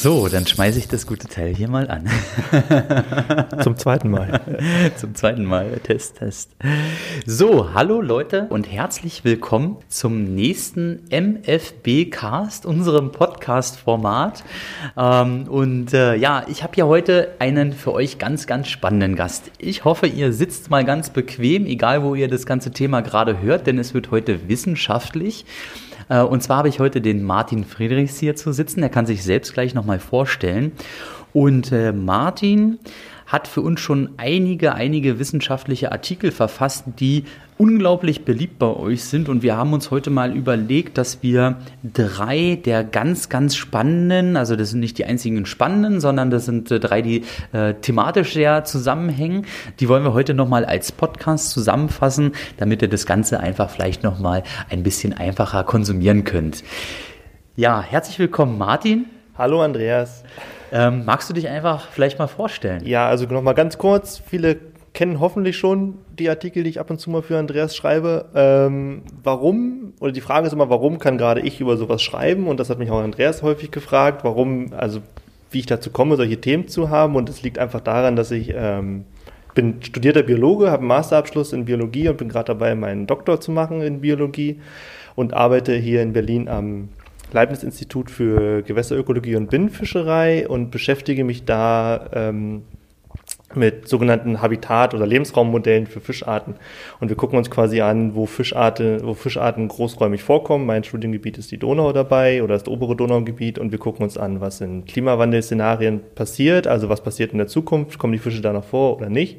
So, dann schmeiße ich das gute Teil hier mal an. Zum zweiten Mal. zum zweiten Mal. Test, Test. So, hallo Leute und herzlich willkommen zum nächsten MFB-Cast, unserem Podcast-Format. Ähm, und äh, ja, ich habe ja heute einen für euch ganz, ganz spannenden Gast. Ich hoffe, ihr sitzt mal ganz bequem, egal wo ihr das ganze Thema gerade hört, denn es wird heute wissenschaftlich. Äh, und zwar habe ich heute den Martin Friedrichs hier zu sitzen. Er kann sich selbst gleich nochmal vorstellen. Und äh, Martin hat für uns schon einige, einige wissenschaftliche Artikel verfasst, die unglaublich beliebt bei euch sind. Und wir haben uns heute mal überlegt, dass wir drei der ganz, ganz spannenden, also das sind nicht die einzigen spannenden, sondern das sind äh, drei, die äh, thematisch sehr zusammenhängen. Die wollen wir heute nochmal als Podcast zusammenfassen, damit ihr das Ganze einfach vielleicht nochmal ein bisschen einfacher konsumieren könnt. Ja, herzlich willkommen, Martin. Hallo, Andreas. Ähm, magst du dich einfach vielleicht mal vorstellen? Ja, also nochmal ganz kurz. Viele kennen hoffentlich schon die Artikel, die ich ab und zu mal für Andreas schreibe. Ähm, warum, oder die Frage ist immer, warum kann gerade ich über sowas schreiben? Und das hat mich auch Andreas häufig gefragt, warum, also wie ich dazu komme, solche Themen zu haben. Und es liegt einfach daran, dass ich ähm, bin studierter Biologe, habe einen Masterabschluss in Biologie und bin gerade dabei, meinen Doktor zu machen in Biologie und arbeite hier in Berlin am Leibniz-Institut für Gewässerökologie und Binnenfischerei und beschäftige mich da ähm, mit sogenannten Habitat- oder Lebensraummodellen für Fischarten. Und wir gucken uns quasi an, wo Fischarten, wo Fischarten großräumig vorkommen. Mein Studiengebiet ist die Donau dabei oder das obere Donaugebiet und wir gucken uns an, was in Klimawandelszenarien passiert, also was passiert in der Zukunft, kommen die Fische da noch vor oder nicht.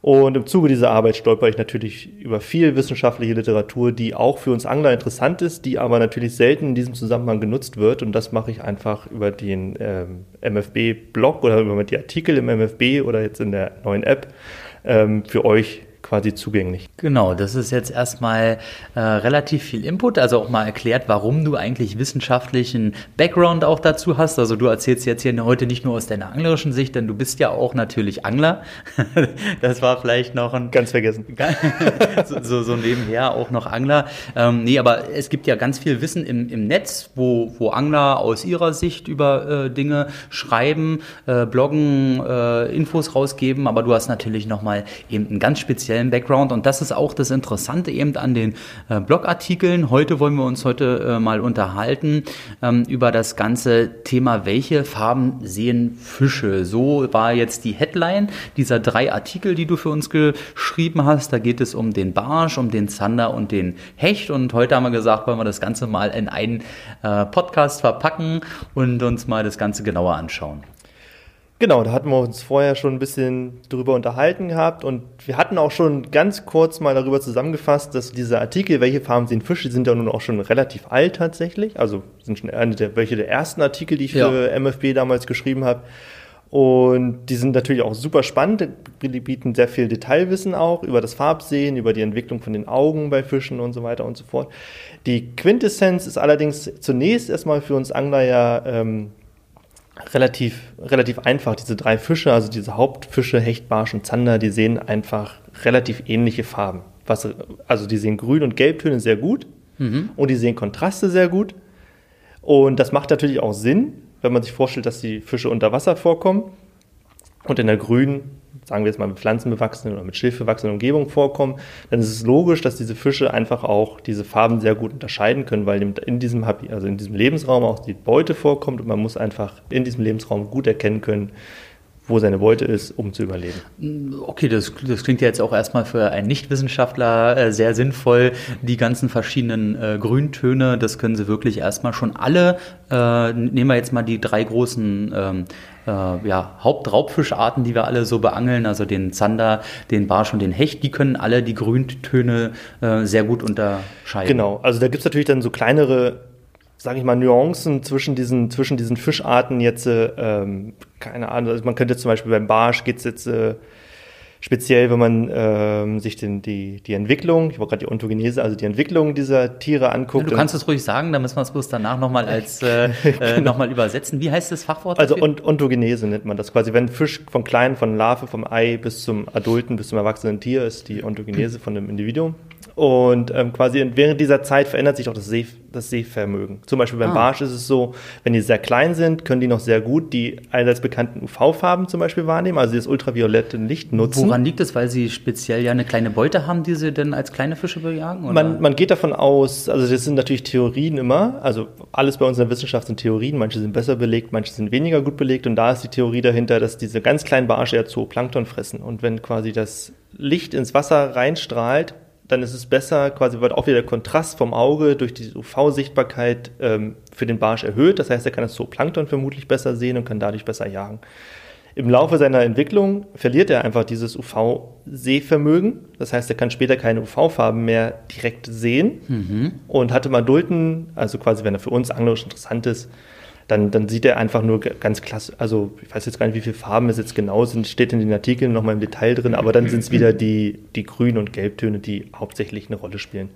Und im Zuge dieser Arbeit stolper ich natürlich über viel wissenschaftliche Literatur, die auch für uns Angler interessant ist, die aber natürlich selten in diesem Zusammenhang genutzt wird. Und das mache ich einfach über den ähm, MFB-Blog oder über die Artikel im MFB oder jetzt in der neuen App ähm, für euch quasi zugänglich. Genau, das ist jetzt erstmal äh, relativ viel Input, also auch mal erklärt, warum du eigentlich wissenschaftlichen Background auch dazu hast. Also du erzählst jetzt hier heute nicht nur aus deiner anglerischen Sicht, denn du bist ja auch natürlich Angler. das war vielleicht noch ein... Ganz vergessen. so, so, so, nebenher auch noch Angler. Ähm, nee, aber es gibt ja ganz viel Wissen im, im Netz, wo, wo Angler aus ihrer Sicht über äh, Dinge schreiben, äh, bloggen, äh, Infos rausgeben, aber du hast natürlich nochmal eben einen ganz speziellen speziellen Background. Und das ist auch das Interessante eben an den äh, Blogartikeln. Heute wollen wir uns heute äh, mal unterhalten ähm, über das ganze Thema, welche Farben sehen Fische. So war jetzt die Headline dieser drei Artikel, die du für uns geschrieben hast. Da geht es um den Barsch, um den Zander und den Hecht. Und heute haben wir gesagt, wollen wir das Ganze mal in einen äh, Podcast verpacken und uns mal das Ganze genauer anschauen. Genau, da hatten wir uns vorher schon ein bisschen drüber unterhalten gehabt und wir hatten auch schon ganz kurz mal darüber zusammengefasst, dass diese Artikel, welche Farben sehen Fische, die sind ja nun auch schon relativ alt tatsächlich. Also sind schon eine der, welche der ersten Artikel, die ich ja. für MFB damals geschrieben habe. Und die sind natürlich auch super spannend. Die bieten sehr viel Detailwissen auch über das Farbsehen, über die Entwicklung von den Augen bei Fischen und so weiter und so fort. Die Quintessenz ist allerdings zunächst erstmal für uns Angler ja ähm, relativ, relativ einfach. Diese drei Fische, also diese Hauptfische, Hecht, Barsch und Zander, die sehen einfach relativ ähnliche Farben. Was, also die sehen Grün- und Gelbtöne sehr gut mhm. und die sehen Kontraste sehr gut. Und das macht natürlich auch Sinn, wenn man sich vorstellt, dass die Fische unter Wasser vorkommen und in der grünen sagen wir jetzt mal mit pflanzenbewachsenen oder mit schilfbewachsenen Umgebungen vorkommen, dann ist es logisch, dass diese Fische einfach auch diese Farben sehr gut unterscheiden können, weil in diesem, also in diesem Lebensraum auch die Beute vorkommt und man muss einfach in diesem Lebensraum gut erkennen können, wo seine Beute ist, um zu überleben. Okay, das, das klingt ja jetzt auch erstmal für einen Nichtwissenschaftler äh, sehr sinnvoll. Die ganzen verschiedenen äh, Grüntöne, das können Sie wirklich erstmal schon alle. Äh, nehmen wir jetzt mal die drei großen ähm, äh, ja, Hauptraubfischarten, die wir alle so beangeln, also den Zander, den Barsch und den Hecht, die können alle die Grüntöne äh, sehr gut unterscheiden. Genau, also da gibt es natürlich dann so kleinere sage ich mal, Nuancen zwischen diesen, zwischen diesen Fischarten jetzt, äh, ähm, keine Ahnung, also man könnte zum Beispiel beim Barsch geht es jetzt äh, speziell, wenn man ähm, sich den, die, die Entwicklung, ich wollte gerade die Ontogenese, also die Entwicklung dieser Tiere anguckt. Ja, du kannst es ruhig sagen, dann müssen wir es bloß danach nochmal als äh, äh, genau. nochmal übersetzen. Wie heißt das Fachwort? Also dafür? Also Ontogenese nennt man das quasi. Wenn Fisch von klein, von Larve, vom Ei bis zum Adulten, bis zum erwachsenen Tier ist die Ontogenese von dem Individuum. Und ähm, quasi während dieser Zeit verändert sich auch das, Seh, das Sehvermögen. Zum Beispiel beim ah. Barsch ist es so, wenn die sehr klein sind, können die noch sehr gut die allseits bekannten UV-Farben zum Beispiel wahrnehmen, also das ultraviolette Licht nutzen. Woran liegt es? Weil sie speziell ja eine kleine Beute haben, die sie dann als kleine Fische bejagen? Man, man geht davon aus, also das sind natürlich Theorien immer, also alles bei uns in der Wissenschaft sind Theorien, manche sind besser belegt, manche sind weniger gut belegt und da ist die Theorie dahinter, dass diese ganz kleinen Barsche eher Zooplankton fressen und wenn quasi das Licht ins Wasser reinstrahlt, dann ist es besser, quasi wird auch wieder der Kontrast vom Auge durch die UV-Sichtbarkeit ähm, für den Barsch erhöht. Das heißt, er kann das Zooplankton vermutlich besser sehen und kann dadurch besser jagen. Im Laufe seiner Entwicklung verliert er einfach dieses UV-Sehvermögen. Das heißt, er kann später keine UV-Farben mehr direkt sehen mhm. und hatte Madulten, also quasi, wenn er für uns anglerisch interessant ist, dann, dann sieht er einfach nur ganz klasse, also ich weiß jetzt gar nicht, wie viele Farben es jetzt genau sind, steht in den Artikeln nochmal im Detail drin, aber dann sind es wieder die, die Grün- und Gelbtöne, die hauptsächlich eine Rolle spielen.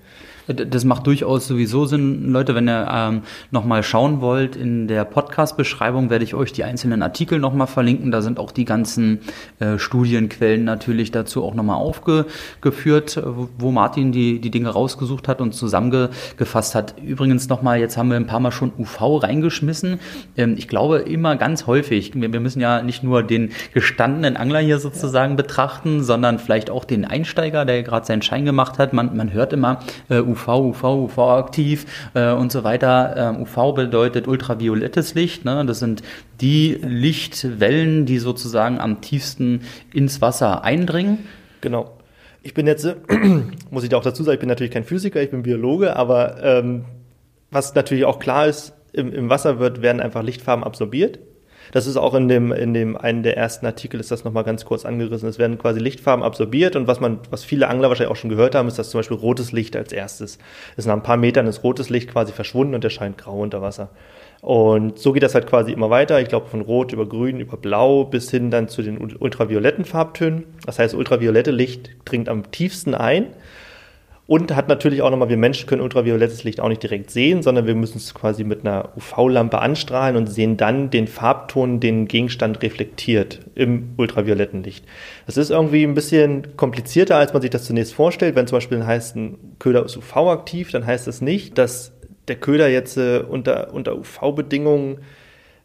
Das macht durchaus sowieso Sinn, Leute, wenn ihr ähm, nochmal schauen wollt, in der Podcast-Beschreibung werde ich euch die einzelnen Artikel nochmal verlinken. Da sind auch die ganzen äh, Studienquellen natürlich dazu auch nochmal aufgeführt, wo Martin die, die Dinge rausgesucht hat und zusammengefasst hat. Übrigens nochmal, jetzt haben wir ein paar Mal schon UV reingeschmissen. Ähm, ich glaube immer ganz häufig, wir, wir, müssen ja nicht nur den gestandenen Angler hier sozusagen ja. betrachten, sondern vielleicht auch den Einsteiger, der gerade seinen Schein gemacht hat. Man, man hört immer, äh, UV, UV, UV-aktiv äh, und so weiter. Ähm, UV bedeutet ultraviolettes Licht. Ne? Das sind die Lichtwellen, die sozusagen am tiefsten ins Wasser eindringen. Genau. Ich bin jetzt, muss ich da auch dazu sagen, ich bin natürlich kein Physiker, ich bin Biologe, aber ähm, was natürlich auch klar ist, im, im Wasser wird, werden einfach Lichtfarben absorbiert das ist auch in dem, in dem einen der ersten Artikel ist das nochmal ganz kurz angerissen. Es werden quasi Lichtfarben absorbiert und was man, was viele Angler wahrscheinlich auch schon gehört haben, ist, dass zum Beispiel rotes Licht als erstes ist. Nach ein paar Metern ist rotes Licht quasi verschwunden und erscheint grau unter Wasser. Und so geht das halt quasi immer weiter. Ich glaube, von Rot über Grün, über Blau bis hin dann zu den ultravioletten Farbtönen. Das heißt, ultraviolette Licht dringt am tiefsten ein und hat natürlich auch nochmal, wir Menschen können ultraviolettes Licht auch nicht direkt sehen, sondern wir müssen es quasi mit einer UV-Lampe anstrahlen und sehen dann den Farbton, den Gegenstand reflektiert im ultravioletten Licht. Das ist irgendwie ein bisschen komplizierter, als man sich das zunächst vorstellt. Wenn zum Beispiel heißt, ein Köder ist UV-aktiv, dann heißt das nicht, dass der Köder jetzt äh, unter, unter UV-Bedingungen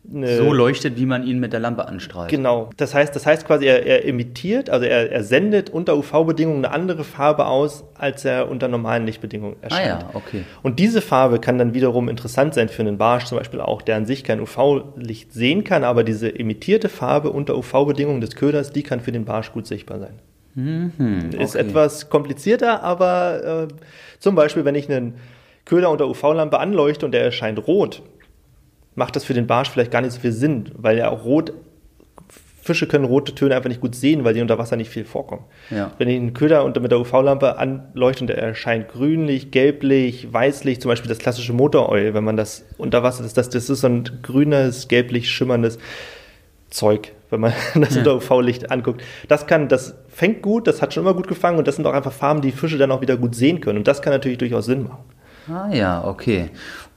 so leuchtet, wie man ihn mit der Lampe anstrahlt. Genau. Das heißt, das heißt quasi, er, er emittiert, also er, er sendet unter UV-Bedingungen eine andere Farbe aus, als er unter normalen Lichtbedingungen erscheint. Ah ja, okay. Und diese Farbe kann dann wiederum interessant sein für einen Barsch zum Beispiel auch, der an sich kein UV-Licht sehen kann, aber diese emittierte Farbe unter UV-Bedingungen des Köders, die kann für den Barsch gut sichtbar sein. Mhm, okay. Ist etwas komplizierter, aber äh, zum Beispiel, wenn ich einen Köder unter UV-Lampe anleuchte und der erscheint rot, macht das für den Barsch vielleicht gar nicht so viel Sinn, weil ja auch rot, Fische können rote Töne einfach nicht gut sehen, weil die unter Wasser nicht viel vorkommen. Ja. Wenn ich einen Köder unter mit der UV-Lampe anleuchte und der erscheint grünlich, gelblich, weißlich, zum Beispiel das klassische Motoröl, wenn man das unter Wasser, das, das, das ist so ein grünes, gelblich schimmerndes Zeug, wenn man das ja. unter UV-Licht anguckt. Das kann, das fängt gut, das hat schon immer gut gefangen und das sind auch einfach Farben, die Fische dann auch wieder gut sehen können. Und das kann natürlich durchaus Sinn machen. Ah ja, okay.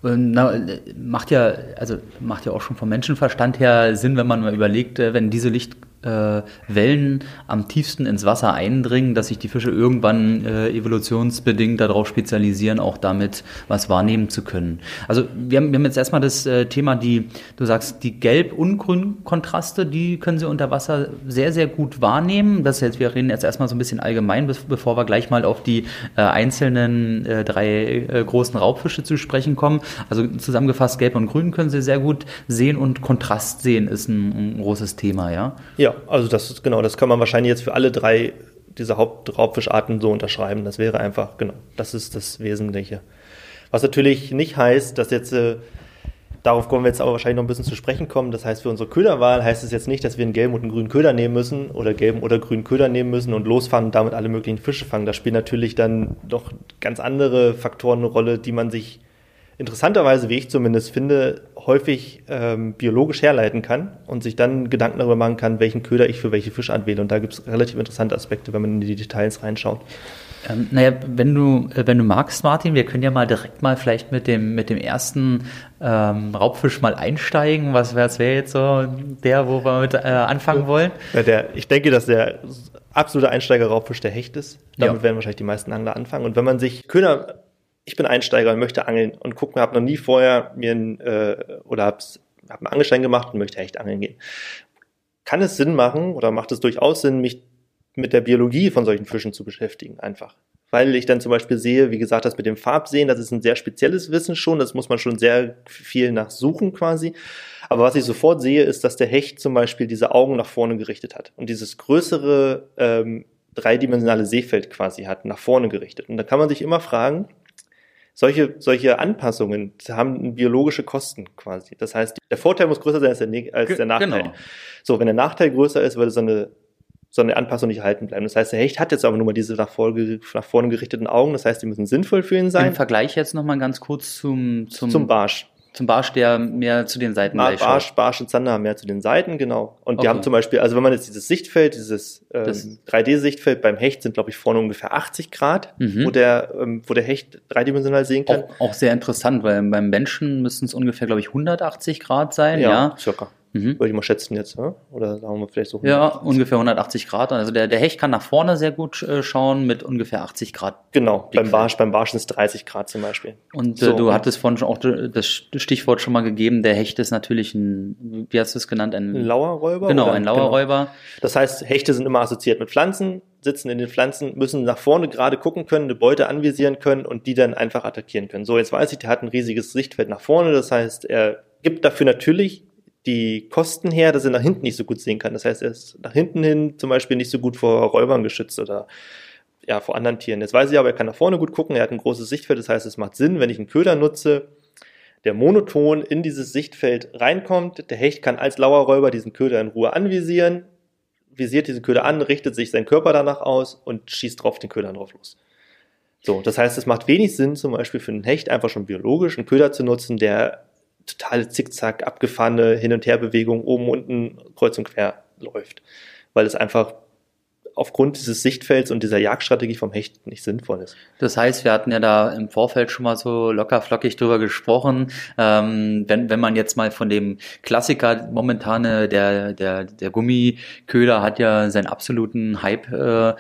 Na, macht ja, also macht ja auch schon vom Menschenverstand her Sinn, wenn man mal überlegt, äh, wenn diese Licht äh, Wellen am tiefsten ins Wasser eindringen, dass sich die Fische irgendwann äh, evolutionsbedingt darauf spezialisieren, auch damit was wahrnehmen zu können. Also wir haben, wir haben jetzt erstmal das äh, Thema, die, du sagst, die Gelb- und Grün-Kontraste, die können sie unter Wasser sehr, sehr gut wahrnehmen. Das jetzt, wir reden jetzt erstmal so ein bisschen allgemein, bevor wir gleich mal auf die äh, einzelnen äh, drei äh, großen Raubfische zu sprechen kommen. Also zusammengefasst, Gelb und Grün können sie sehr gut sehen und Kontrast sehen ist ein, ein großes Thema, ja? Ja, ja, also das ist genau, das kann man wahrscheinlich jetzt für alle drei dieser Hauptraubfischarten so unterschreiben. Das wäre einfach, genau, das ist das Wesentliche. Was natürlich nicht heißt, dass jetzt, äh, darauf kommen wir jetzt aber wahrscheinlich noch ein bisschen zu sprechen kommen, das heißt für unsere Köderwahl heißt es jetzt nicht, dass wir einen gelben und einen grünen Köder nehmen müssen oder gelben oder grünen Köder nehmen müssen und losfahren und damit alle möglichen Fische fangen. Da spielen natürlich dann doch ganz andere Faktoren eine Rolle, die man sich interessanterweise, wie ich zumindest finde, häufig ähm, biologisch herleiten kann und sich dann Gedanken darüber machen kann, welchen Köder ich für welche Fischart wähle. Und da gibt es relativ interessante Aspekte, wenn man in die Details reinschaut. Ähm, naja, wenn du, äh, wenn du magst, Martin, wir können ja mal direkt mal vielleicht mit dem, mit dem ersten ähm, Raubfisch mal einsteigen. Was wäre wär jetzt so der, wo wir mit äh, anfangen wollen? Ja, der, ich denke, dass der absoluter Einsteiger-Raubfisch der Hecht ist. Damit Ja. werden wahrscheinlich die meisten Angler anfangen. Und wenn man sich Köder, ich bin Einsteiger und möchte angeln und guck mir, habe noch nie vorher mir ein, äh, oder hab's, hab einen Angelschein gemacht und möchte Hecht angeln gehen. Kann es Sinn machen oder macht es durchaus Sinn, mich mit der Biologie von solchen Fischen zu beschäftigen einfach? Weil ich dann zum Beispiel sehe, wie gesagt, das mit dem Farbsehen, das ist ein sehr spezielles Wissen schon, das muss man schon sehr viel nachsuchen quasi. Aber was ich sofort sehe, ist, dass der Hecht zum Beispiel diese Augen nach vorne gerichtet hat und dieses größere ähm, dreidimensionale Seefeld quasi hat, nach vorne gerichtet. Und da kann man sich immer fragen, solche, solche Anpassungen haben biologische Kosten quasi. Das heißt, der Vorteil muss größer sein als der, Neg- als der Nachteil. genau. So, wenn der Nachteil größer ist, würde so eine, so eine Anpassung nicht erhalten bleiben. Das heißt, der Hecht hat jetzt aber nur mal diese nach vorne, nach vorne gerichteten Augen. Das heißt, die müssen sinnvoll für ihn Im sein. Vergleich jetzt nochmal ganz kurz zum, zum, Zum Barsch. Zum Barsch, der mehr zu den Seiten Bar. Barsch, Barsch und Zander haben mehr zu den Seiten, genau. Und die Okay. haben zum Beispiel, also wenn man jetzt dieses Sichtfeld, dieses ähm, Das- 3D-Sichtfeld beim Hecht sind, glaube ich, vorne ungefähr 80 Grad, Mhm. wo, der, ähm, wo der Hecht dreidimensional sehen kann. Auch, auch sehr interessant, weil beim Menschen müssen es ungefähr, glaube ich, 180 Grad sein, ja. circa. Mhm. Würde ich mal schätzen jetzt, ne? oder sagen wir vielleicht so. Ja, 180. ungefähr 180 Grad. Also der, der Hecht kann nach vorne sehr gut äh, schauen mit ungefähr 80 Grad. Genau, beim Blickfeld. Barsch, beim Barsch sind es 30 Grad zum Beispiel. Und äh, So. du hattest vorhin schon auch das Stichwort schon mal gegeben, der Hecht ist natürlich ein, wie hast du es genannt? Ein, Ein Lauerräuber? genau, ein Lauerräuber. Das heißt, Hechte sind immer assoziiert mit Pflanzen, sitzen in den Pflanzen, müssen nach vorne gerade gucken können, eine Beute anvisieren können und die dann einfach attackieren können. So, jetzt weiß ich, der hat ein riesiges Sichtfeld nach vorne. Das heißt, er gibt dafür natürlich die Kosten her, dass er nach hinten nicht so gut sehen kann. Das heißt, er ist nach hinten hin zum Beispiel nicht so gut vor Räubern geschützt oder ja, vor anderen Tieren. Jetzt weiß ich aber, er kann nach vorne gut gucken, er hat ein großes Sichtfeld, das heißt, es macht Sinn, wenn ich einen Köder nutze, der monoton in dieses Sichtfeld reinkommt. Der Hecht kann als Lauerräuber diesen Köder in Ruhe anvisieren, visiert diesen Köder an, richtet sich sein Körper danach aus und schießt drauf den Köder drauf los. So, das heißt, es macht wenig Sinn, zum Beispiel für einen Hecht einfach schon biologisch einen Köder zu nutzen, der totale Zickzack, abgefahrene Hin- und Herbewegung oben, unten, kreuz und quer läuft. Weil es einfach aufgrund dieses Sichtfelds und dieser Jagdstrategie vom Hecht nicht sinnvoll ist. Das heißt, wir hatten ja da im Vorfeld schon mal so locker flockig drüber gesprochen. Ähm, wenn, wenn man jetzt mal von dem Klassiker momentane, der, der, der Gummiköder hat ja seinen absoluten Hype äh,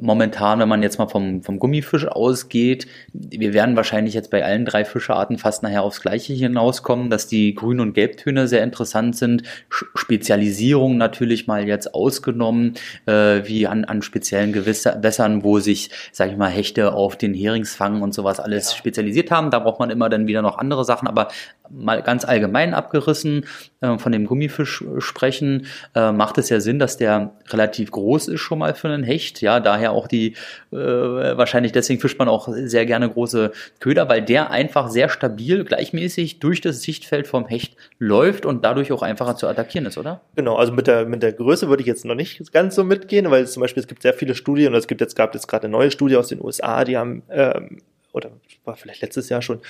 momentan, wenn man jetzt mal vom, vom Gummifisch ausgeht, wir werden wahrscheinlich jetzt bei allen drei Fischearten fast nachher aufs Gleiche hinauskommen, dass die Grün- und Gelbtöne sehr interessant sind. Spezialisierung natürlich mal jetzt ausgenommen, äh, wie an, an speziellen Gewässer- Gewässern, wo sich, sag ich mal, Hechte auf den Heringsfang und sowas alles spezialisiert haben. Da braucht man immer dann wieder noch andere Sachen, aber mal ganz allgemein abgerissen äh, von dem Gummifisch sprechen, äh, macht es ja Sinn, dass der relativ groß ist schon mal für einen Hecht. Ja, daher auch die, äh, wahrscheinlich deswegen fischt man auch sehr gerne große Köder, weil der einfach sehr stabil, gleichmäßig durch das Sichtfeld vom Hecht läuft und dadurch auch einfacher zu attackieren ist, oder? Genau, also mit der, mit der Größe würde ich jetzt noch nicht ganz so mitgehen, weil zum Beispiel es gibt sehr viele Studien und es gibt jetzt, gab jetzt gerade eine neue Studie aus den USA, die haben, ähm, oder war vielleicht letztes Jahr schon,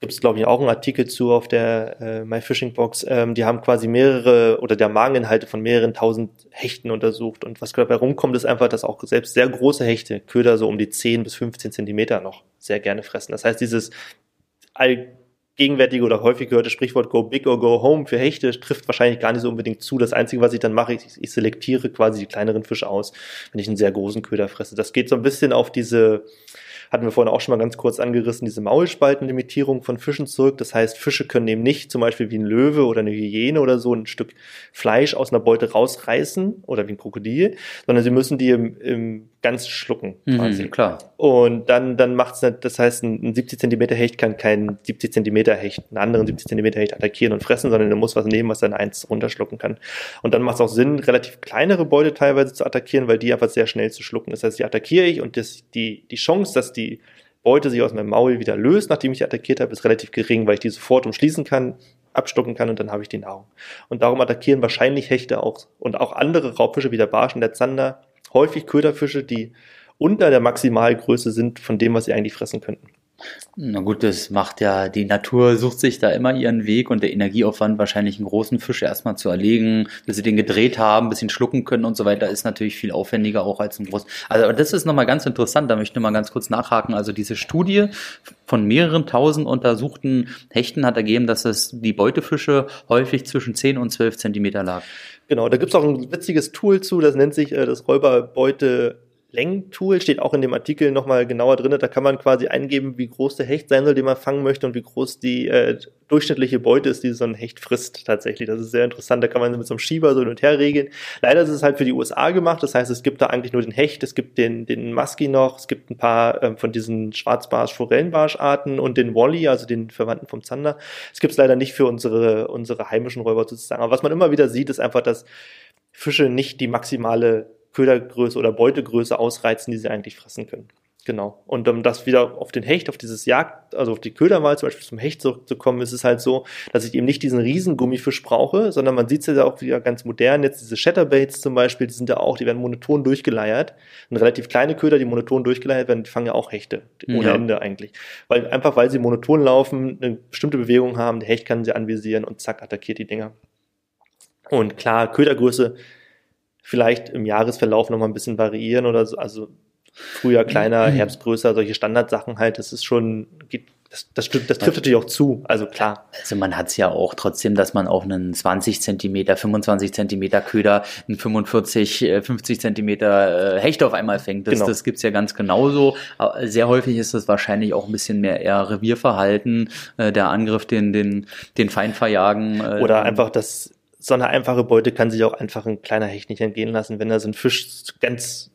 gibt es glaube ich auch einen Artikel zu auf der äh, My Fishing Box, ähm, die haben quasi mehrere oder der Mageninhalte von mehreren tausend Hechten untersucht und was dabei rumkommt, ist einfach, dass auch selbst sehr große Hechte, Köder so um die 10 bis 15 Zentimeter noch sehr gerne fressen. Das heißt, dieses allgegenwärtige oder häufig gehörte Sprichwort Go Big or Go Home für Hechte trifft wahrscheinlich gar nicht so unbedingt zu. Das Einzige, was ich dann mache, ich, ich selektiere quasi die kleineren Fische aus, wenn ich einen sehr großen Köder fresse. Das geht so ein bisschen auf diese, hatten wir vorhin auch schon mal ganz kurz angerissen, diese Maulspaltenlimitierung von Fischen zurück. Das heißt, Fische können eben nicht zum Beispiel wie ein Löwe oder eine Hyäne oder so ein Stück Fleisch aus einer Beute rausreißen oder wie ein Krokodil, sondern sie müssen die im, im ganz schlucken quasi. Mhm, klar. Und dann, dann macht's nicht, das heißt, ein, ein 70 Zentimeter Hecht kann keinen 70 Zentimeter Hecht, einen anderen 70 Zentimeter Hecht attackieren und fressen, sondern er muss was nehmen, was dann eins runterschlucken kann. Und dann macht es auch Sinn, relativ kleinere Beute teilweise zu attackieren, weil die einfach sehr schnell zu schlucken. Das heißt, die attackiere ich und das, die, die Chance, dass die Beute sich aus meinem Maul wieder löst, nachdem ich sie attackiert habe, ist relativ gering, weil ich die sofort umschließen kann, abstocken kann und dann habe ich die Nahrung. Und darum attackieren wahrscheinlich Hechte auch und auch andere Raubfische wie der Barsch und der Zander häufig Köderfische, die unter der Maximalgröße sind von dem, was sie eigentlich fressen könnten. Na gut, das macht ja, die Natur sucht sich da immer ihren Weg und der Energieaufwand, wahrscheinlich einen großen Fisch erstmal zu erlegen, bis sie den gedreht haben, bis sie ihn schlucken können und so weiter, ist natürlich viel aufwendiger auch als ein groß. Also, das ist nochmal ganz interessant, da möchte ich mal ganz kurz nachhaken. Also diese Studie von mehreren tausend untersuchten Hechten hat ergeben, dass es die Beutefische häufig zwischen 10 und 12 Zentimeter lag. Genau, da gibt's auch ein witziges Tool zu, das nennt sich äh, das Räuberbeute Längentool, steht auch in dem Artikel nochmal genauer drin. Da kann man quasi eingeben, wie groß der Hecht sein soll, den man fangen möchte und wie groß die äh, durchschnittliche Beute ist, die so ein Hecht frisst tatsächlich. Das ist sehr interessant. Da kann man mit so einem Schieber so hin und her regeln. Leider ist es halt für die USA gemacht. Das heißt, es gibt da eigentlich nur den Hecht, es gibt den, den Musky noch, es gibt ein paar ähm, von diesen Schwarzbarsch-Forellenbarscharten und den Wally, also den Verwandten vom Zander. Es gibt es leider nicht für unsere, unsere heimischen Räuber sozusagen. Aber was man immer wieder sieht, ist einfach, dass Fische nicht die maximale Ködergröße oder Beutegröße ausreizen, die sie eigentlich fressen können. Genau. Und um das wieder auf den Hecht, auf dieses Jagd, also auf die Köderwahl zum Beispiel zum Hecht zurückzukommen, ist es halt so, dass ich eben nicht diesen riesen Gummifisch brauche, sondern man sieht es ja auch wieder ganz modern. Jetzt diese Shatterbaits zum Beispiel, die sind ja auch, die werden monoton durchgeleiert. Ein relativ kleine Köder, die monoton durchgeleiert werden, die fangen ja auch Hechte. Ohne ja. Ende eigentlich. Weil, einfach weil sie monoton laufen, eine bestimmte Bewegung haben, der Hecht kann sie anvisieren und zack, attackiert die Dinger. Und klar, Ködergröße vielleicht im Jahresverlauf noch mal ein bisschen variieren oder so. Also früher kleiner, mhm. Herbst größer, solche Standardsachen halt. Das ist schon, geht, das, das, das trifft natürlich auch zu, also klar. Also man hat es ja auch trotzdem, dass man auch einen 20 Zentimeter, 25 Zentimeter Köder, einen 45, 50 äh, Zentimeter äh, Hecht auf einmal fängt. Das, genau. das gibt's ja ganz genauso. Sehr häufig ist das wahrscheinlich auch ein bisschen mehr eher Revierverhalten, äh, der Angriff, den, den, den Feind verjagen. Oder einfach das so eine einfache Beute kann sich auch einfach ein kleiner Hecht nicht entgehen lassen. Wenn da so ein Fisch ganz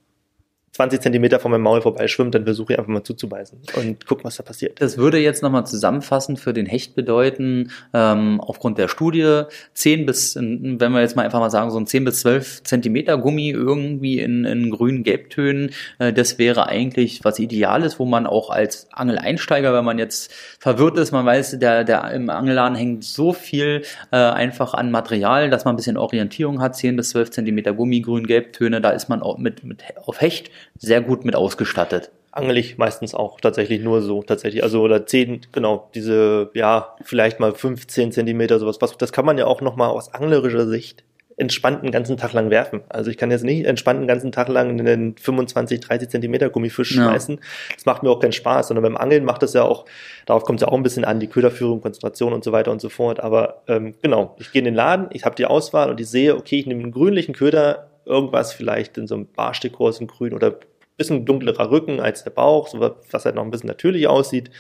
20 Zentimeter von meinem Maul vorbeischwimmt, dann versuche ich einfach mal zuzubeißen und guck, was da passiert. Das würde jetzt nochmal zusammenfassend für den Hecht bedeuten, ähm, aufgrund der Studie 10 bis, wenn wir jetzt mal einfach mal sagen, so ein 10 bis 12 Zentimeter Gummi irgendwie in, in grünen Gelbtönen, äh, das wäre eigentlich was Ideales, wo man auch als Angeleinsteiger, wenn man jetzt verwirrt ist, man weiß, der, der im Angelladen hängt so viel äh, einfach an Material, dass man ein bisschen Orientierung hat, 10 bis 12 Zentimeter Gummi, grün, Gelbtöne, da ist man auch mit, mit auf Hecht sehr gut mit ausgestattet. Angel ich meistens auch tatsächlich nur so, tatsächlich. Also, oder zehn, genau, diese, ja, vielleicht mal 15 Zentimeter, sowas. Was, das kann man ja auch nochmal aus anglerischer Sicht entspannt einen ganzen Tag lang werfen. Also ich kann jetzt nicht entspannt einen ganzen Tag lang einen 25, 30 Zentimeter Gummifisch ja. schmeißen. Das macht mir auch keinen Spaß, sondern beim Angeln macht das ja auch, darauf kommt es ja auch ein bisschen an, die Köderführung, Konzentration und so weiter und so fort. Aber ähm, genau, ich gehe in den Laden, ich habe die Auswahl und ich sehe, okay, ich nehme einen grünlichen Köder, irgendwas vielleicht in so einem Barstickrohr in grün oder bisschen dunklerer Rücken als der Bauch, so was halt noch ein bisschen natürlich aussieht.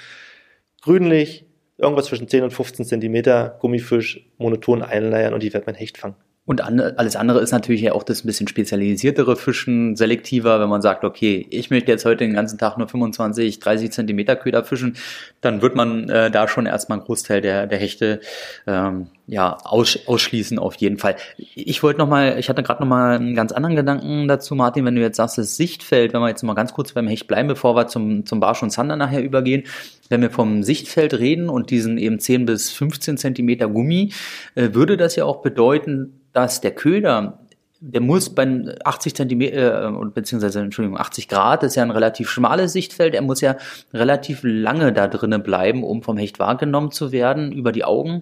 Grünlich, irgendwas zwischen 10 und 15 Zentimeter, Gummifisch, monoton einleiern und die wird mein Hecht fangen. Und alles andere ist natürlich ja auch das ein bisschen spezialisiertere Fischen, selektiver, wenn man sagt, okay, ich möchte jetzt heute den ganzen Tag nur 25, 30 Zentimeter Köder fischen, dann wird man äh, da schon erstmal einen Großteil der, der Hechte ähm, ja, aus, ausschließen auf jeden Fall. Ich wollte noch mal, ich hatte gerade noch mal einen ganz anderen Gedanken dazu, Martin, wenn du jetzt sagst, das Sichtfeld, wenn wir jetzt mal ganz kurz beim Hecht bleiben, bevor wir zum, zum Barsch und Zander nachher übergehen, wenn wir vom Sichtfeld reden und diesen eben 10 bis 15 Zentimeter Gummi, äh, würde das ja auch bedeuten, dass der Köder, der muss bei 80 Zentimeter, äh, beziehungsweise, Entschuldigung, 80 Grad, ist ja ein relativ schmales Sichtfeld, er muss ja relativ lange da drinnen bleiben, um vom Hecht wahrgenommen zu werden, über die Augen.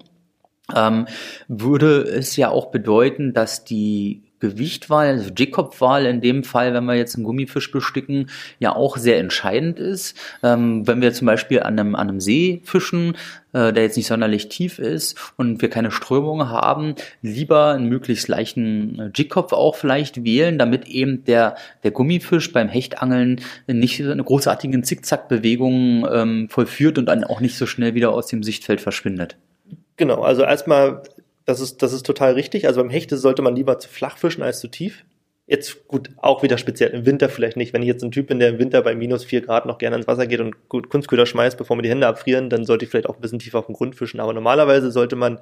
Ähm, würde es ja auch bedeuten, dass die Gewichtwahl, also Jigkopfwahl in dem Fall, wenn wir jetzt einen Gummifisch besticken, ja auch sehr entscheidend ist. Ähm, wenn wir zum Beispiel an einem, an einem See fischen, äh, der jetzt nicht sonderlich tief ist und wir keine Strömung haben, lieber einen möglichst leichten äh, Jigkopf auch vielleicht wählen, damit eben der, der Gummifisch beim Hechtangeln nicht so eine großartige Zickzackbewegung ähm, vollführt und dann auch nicht so schnell wieder aus dem Sichtfeld verschwindet. Genau, also erstmal das ist, das ist total richtig. Also beim Hechte sollte man lieber zu flach fischen als zu tief. Jetzt gut, auch wieder speziell im Winter vielleicht nicht. Wenn ich jetzt ein Typ bin, der im Winter bei minus vier Grad noch gerne ins Wasser geht und Kunstköder schmeißt, bevor mir die Hände abfrieren, dann sollte ich vielleicht auch ein bisschen tiefer auf dem Grund fischen. Aber normalerweise sollte man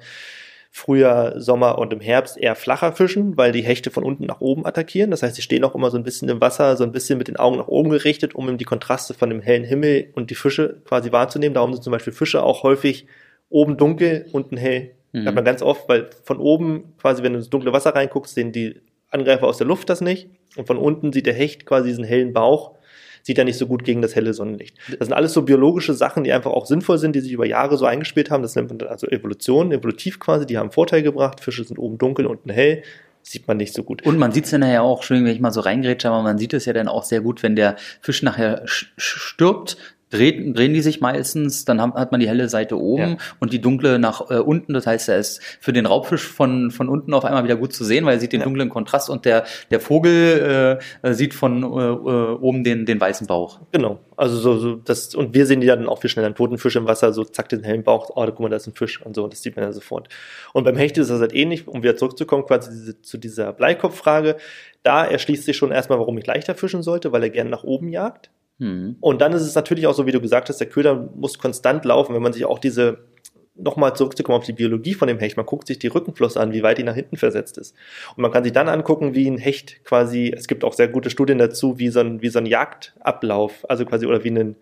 Frühjahr, Sommer und im Herbst eher flacher fischen, weil die Hechte von unten nach oben attackieren. Das heißt, sie stehen auch immer so ein bisschen im Wasser, so ein bisschen mit den Augen nach oben gerichtet, um eben die Kontraste von dem hellen Himmel und die Fische quasi wahrzunehmen. Darum sind zum Beispiel Fische auch häufig oben dunkel, unten hell. Mhm. Hat man ganz oft, weil von oben quasi, wenn du ins dunkle Wasser reinguckst, sehen die Angreifer aus der Luft das nicht. Und von unten sieht der Hecht quasi diesen hellen Bauch, sieht er nicht so gut gegen das helle Sonnenlicht. Das sind alles so biologische Sachen, die einfach auch sinnvoll sind, die sich über Jahre so eingespielt haben. Das nennt man also Evolution, evolutiv quasi, die haben Vorteil gebracht. Fische sind oben dunkel, unten hell sieht man nicht so gut. Und man sieht es dann nachher auch, schön, wenn ich mal so reingrätsche, aber man sieht es ja dann auch sehr gut, wenn der Fisch nachher stirbt, dreht, drehen die sich meistens, dann hat, man die helle Seite oben ja. und die dunkle nach äh, unten. Das heißt, er ist für den Raubfisch von, von unten auf einmal wieder gut zu sehen, weil er sieht den ja. dunklen Kontrast und der, der Vogel äh, sieht von äh, äh, oben den, den weißen Bauch. Genau. Also so, so das, und wir sehen die dann auch viel schneller. Ein toten Fisch im Wasser, so zack, den hellen Bauch, oh, guck mal, da ist ein Fisch und so, das sieht man ja sofort. Und beim Hecht ist das halt ähnlich, um wieder zurückzukommen, quasi diese, zu dieser Bleikopffrage. Da erschließt sich schon erstmal, warum ich leichter fischen sollte, weil er gerne nach oben jagt. Mhm. Und dann ist es natürlich auch so, wie du gesagt hast, der Köder muss konstant laufen, wenn man sich auch diese, nochmal zurückzukommen auf die Biologie von dem Hecht, man guckt sich die Rückenflosse an, wie weit die nach hinten versetzt ist. Und man kann sich dann angucken, wie ein Hecht quasi, es gibt auch sehr gute Studien dazu, wie so ein, wie so ein Jagdablauf, also quasi, oder wie ein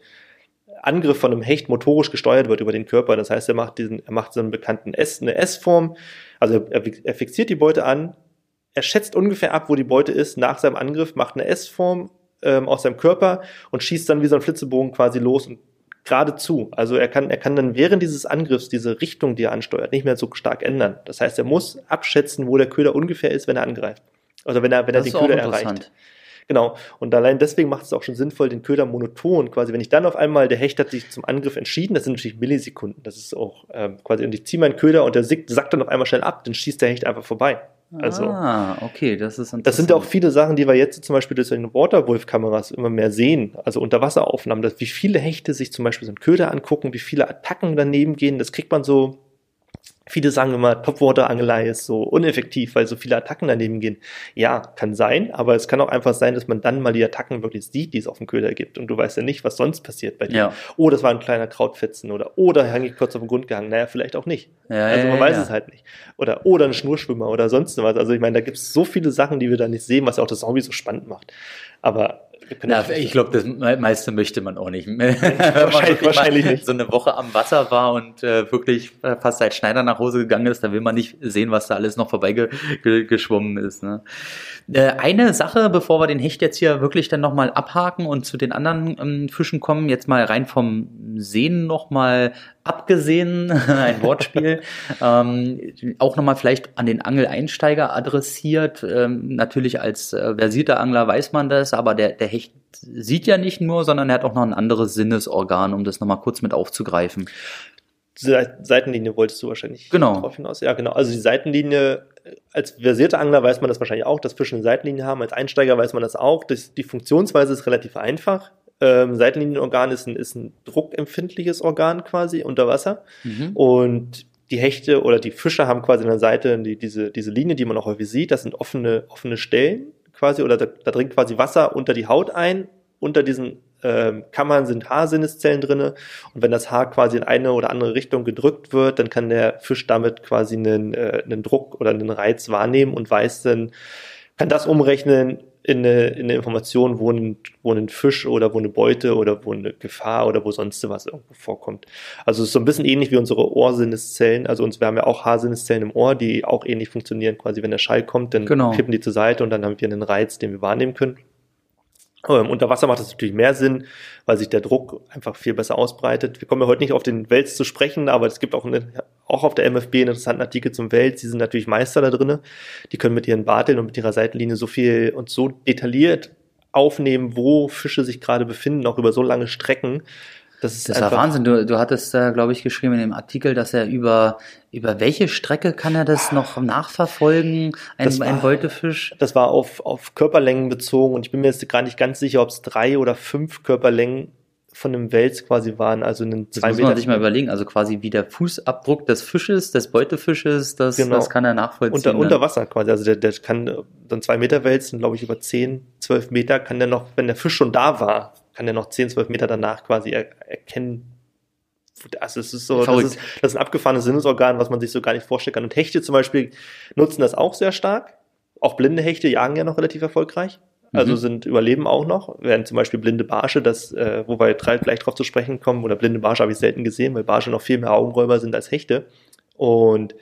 Angriff von einem Hecht motorisch gesteuert wird über den Körper. Das heißt, er macht diesen, er macht so einen bekannten S, eine S-Form, also er, er fixiert die Beute an, er schätzt ungefähr ab, wo die Beute ist nach seinem Angriff, macht eine S-Form ähm, aus seinem Körper und schießt dann wie so ein Flitzebogen quasi los und geradezu. Also er kann, er kann dann während dieses Angriffs diese Richtung, die er ansteuert, nicht mehr so stark ändern. Das heißt, er muss abschätzen, wo der Köder ungefähr ist, wenn er angreift. Also wenn er, wenn das er den Köder erreicht. Genau. Und allein deswegen macht es auch schon sinnvoll, den Köder monoton quasi. Wenn ich dann auf einmal, der Hecht hat sich zum Angriff entschieden, das sind natürlich Millisekunden. Das ist auch ähm, quasi, und ich ziehe meinen Köder und der sackt dann auf einmal schnell ab, dann schießt der Hecht einfach vorbei. Also, ah, okay, das ist Das sind auch viele Sachen, die wir jetzt zum Beispiel durch so Waterwolf-Kameras immer mehr sehen, also Unterwasseraufnahmen, dass wie viele Hechte sich zum Beispiel so einen Köder angucken, wie viele Attacken daneben gehen, das kriegt man so Viele sagen immer, Topwater-Angelei ist so uneffektiv, weil so viele Attacken daneben gehen. Ja, kann sein, aber es kann auch einfach sein, dass man dann mal die Attacken wirklich sieht, die es auf dem Köder gibt und du weißt ja nicht, was sonst passiert bei dir. Ja. Oh, das war ein kleiner Krautfetzen oder oder hänge ich kurz auf den Grund gehangen. Naja, vielleicht auch nicht. Ja, also man ja, weiß es halt nicht. Oder oder ein Schnurschwimmer oder sonst was. Also ich meine, da gibt es so viele Sachen, die wir da nicht sehen, was auch das Hobby so spannend macht. Aber na, ich glaube, das meiste möchte man auch nicht. wahrscheinlich, wahrscheinlich nicht. So eine Woche am Wasser war und äh, wirklich fast als Schneider nach Hause gegangen ist, da will man nicht sehen, was da alles noch vorbeigeschwommen ist. Ne? Äh, eine Sache, bevor wir den Hecht jetzt hier wirklich dann nochmal abhaken und zu den anderen ähm, Fischen kommen, jetzt mal rein vom Sehen nochmal abgesehen, ein Wortspiel, ähm, auch nochmal vielleicht an den Angeleinsteiger adressiert. Ähm, natürlich als äh, versierter Angler weiß man das, aber der, der Hecht sieht ja nicht nur, sondern er hat auch noch ein anderes Sinnesorgan, um das nochmal kurz mit aufzugreifen. Seitenlinie wolltest du wahrscheinlich genau. drauf hinaus. Ja, genau. Also die Seitenlinie, als versierter Angler weiß man das wahrscheinlich auch, dass Fische eine Seitenlinie haben. Als Einsteiger weiß man das auch. Das, die Funktionsweise ist relativ einfach. Ähm, Seitenlinienorgan ist ein, ist ein druckempfindliches Organ quasi unter Wasser. Mhm. Und die Hechte oder die Fische haben quasi an der Seite die, diese, diese Linie, die man auch häufig sieht. Das sind offene, offene Stellen quasi oder da, da dringt quasi Wasser unter die Haut ein. Unter diesen ähm, Kammern sind Haarsinneszellen drinne und wenn das Haar quasi in eine oder andere Richtung gedrückt wird, dann kann der Fisch damit quasi einen, äh, einen Druck oder einen Reiz wahrnehmen und weiß dann, kann das umrechnen in eine, in eine Information, wo ein, wo ein Fisch oder wo eine Beute oder wo eine Gefahr oder wo sonst was irgendwo vorkommt. Also es ist so ein bisschen ähnlich wie unsere Ohrsinneszellen. Also uns, wir haben ja auch Haarsinneszellen im Ohr, die auch ähnlich funktionieren. Quasi wenn der Schall kommt, dann genau. kippen die zur Seite und dann haben wir einen Reiz, den wir wahrnehmen können. Ähm, unter Wasser macht das natürlich mehr Sinn, weil sich der Druck einfach viel besser ausbreitet. Wir kommen ja heute nicht auf den Wels zu sprechen, aber es gibt auch, eine, auch auf der MFB einen interessanten Artikel zum Wels. Die sind natürlich Meister da drinnen. Die können mit ihren Barteln und mit ihrer Seitenlinie so viel und so detailliert aufnehmen, wo Fische sich gerade befinden, auch über so lange Strecken, das ist das war Wahnsinn. Du, du hattest da, glaube ich, geschrieben in dem Artikel, dass er über, über welche Strecke kann er das noch nachverfolgen, ein, war, ein Beutefisch? Das war auf, auf Körperlängen bezogen und ich bin mir jetzt gar nicht ganz sicher, ob es drei oder fünf Körperlängen von einem Wels quasi waren, also einen zwei das muss man sich mal überlegen, also quasi wie der Fußabdruck des Fisches, des Beutefisches, das, genau. das kann er nachvollziehen. Unter, unter Wasser quasi, also der, der kann dann zwei Meter wälzen, glaube ich, über zehn, zwölf Meter kann der noch, wenn der Fisch schon da war, kann der noch 10, 12 Meter danach quasi er, erkennen. Also es ist so, das ist, das ist ein abgefahrenes Sinnesorgan, was man sich so gar nicht vorstellen kann. Und Hechte zum Beispiel nutzen das auch sehr stark. Auch blinde Hechte jagen ja noch relativ erfolgreich. Also mhm. sind überleben auch noch. Während zum Beispiel blinde Barsche, das, äh, wo wir gleich drauf zu sprechen kommen, oder blinde Barsche habe ich selten gesehen, weil Barsche noch viel mehr Augenräuber sind als Hechte. Und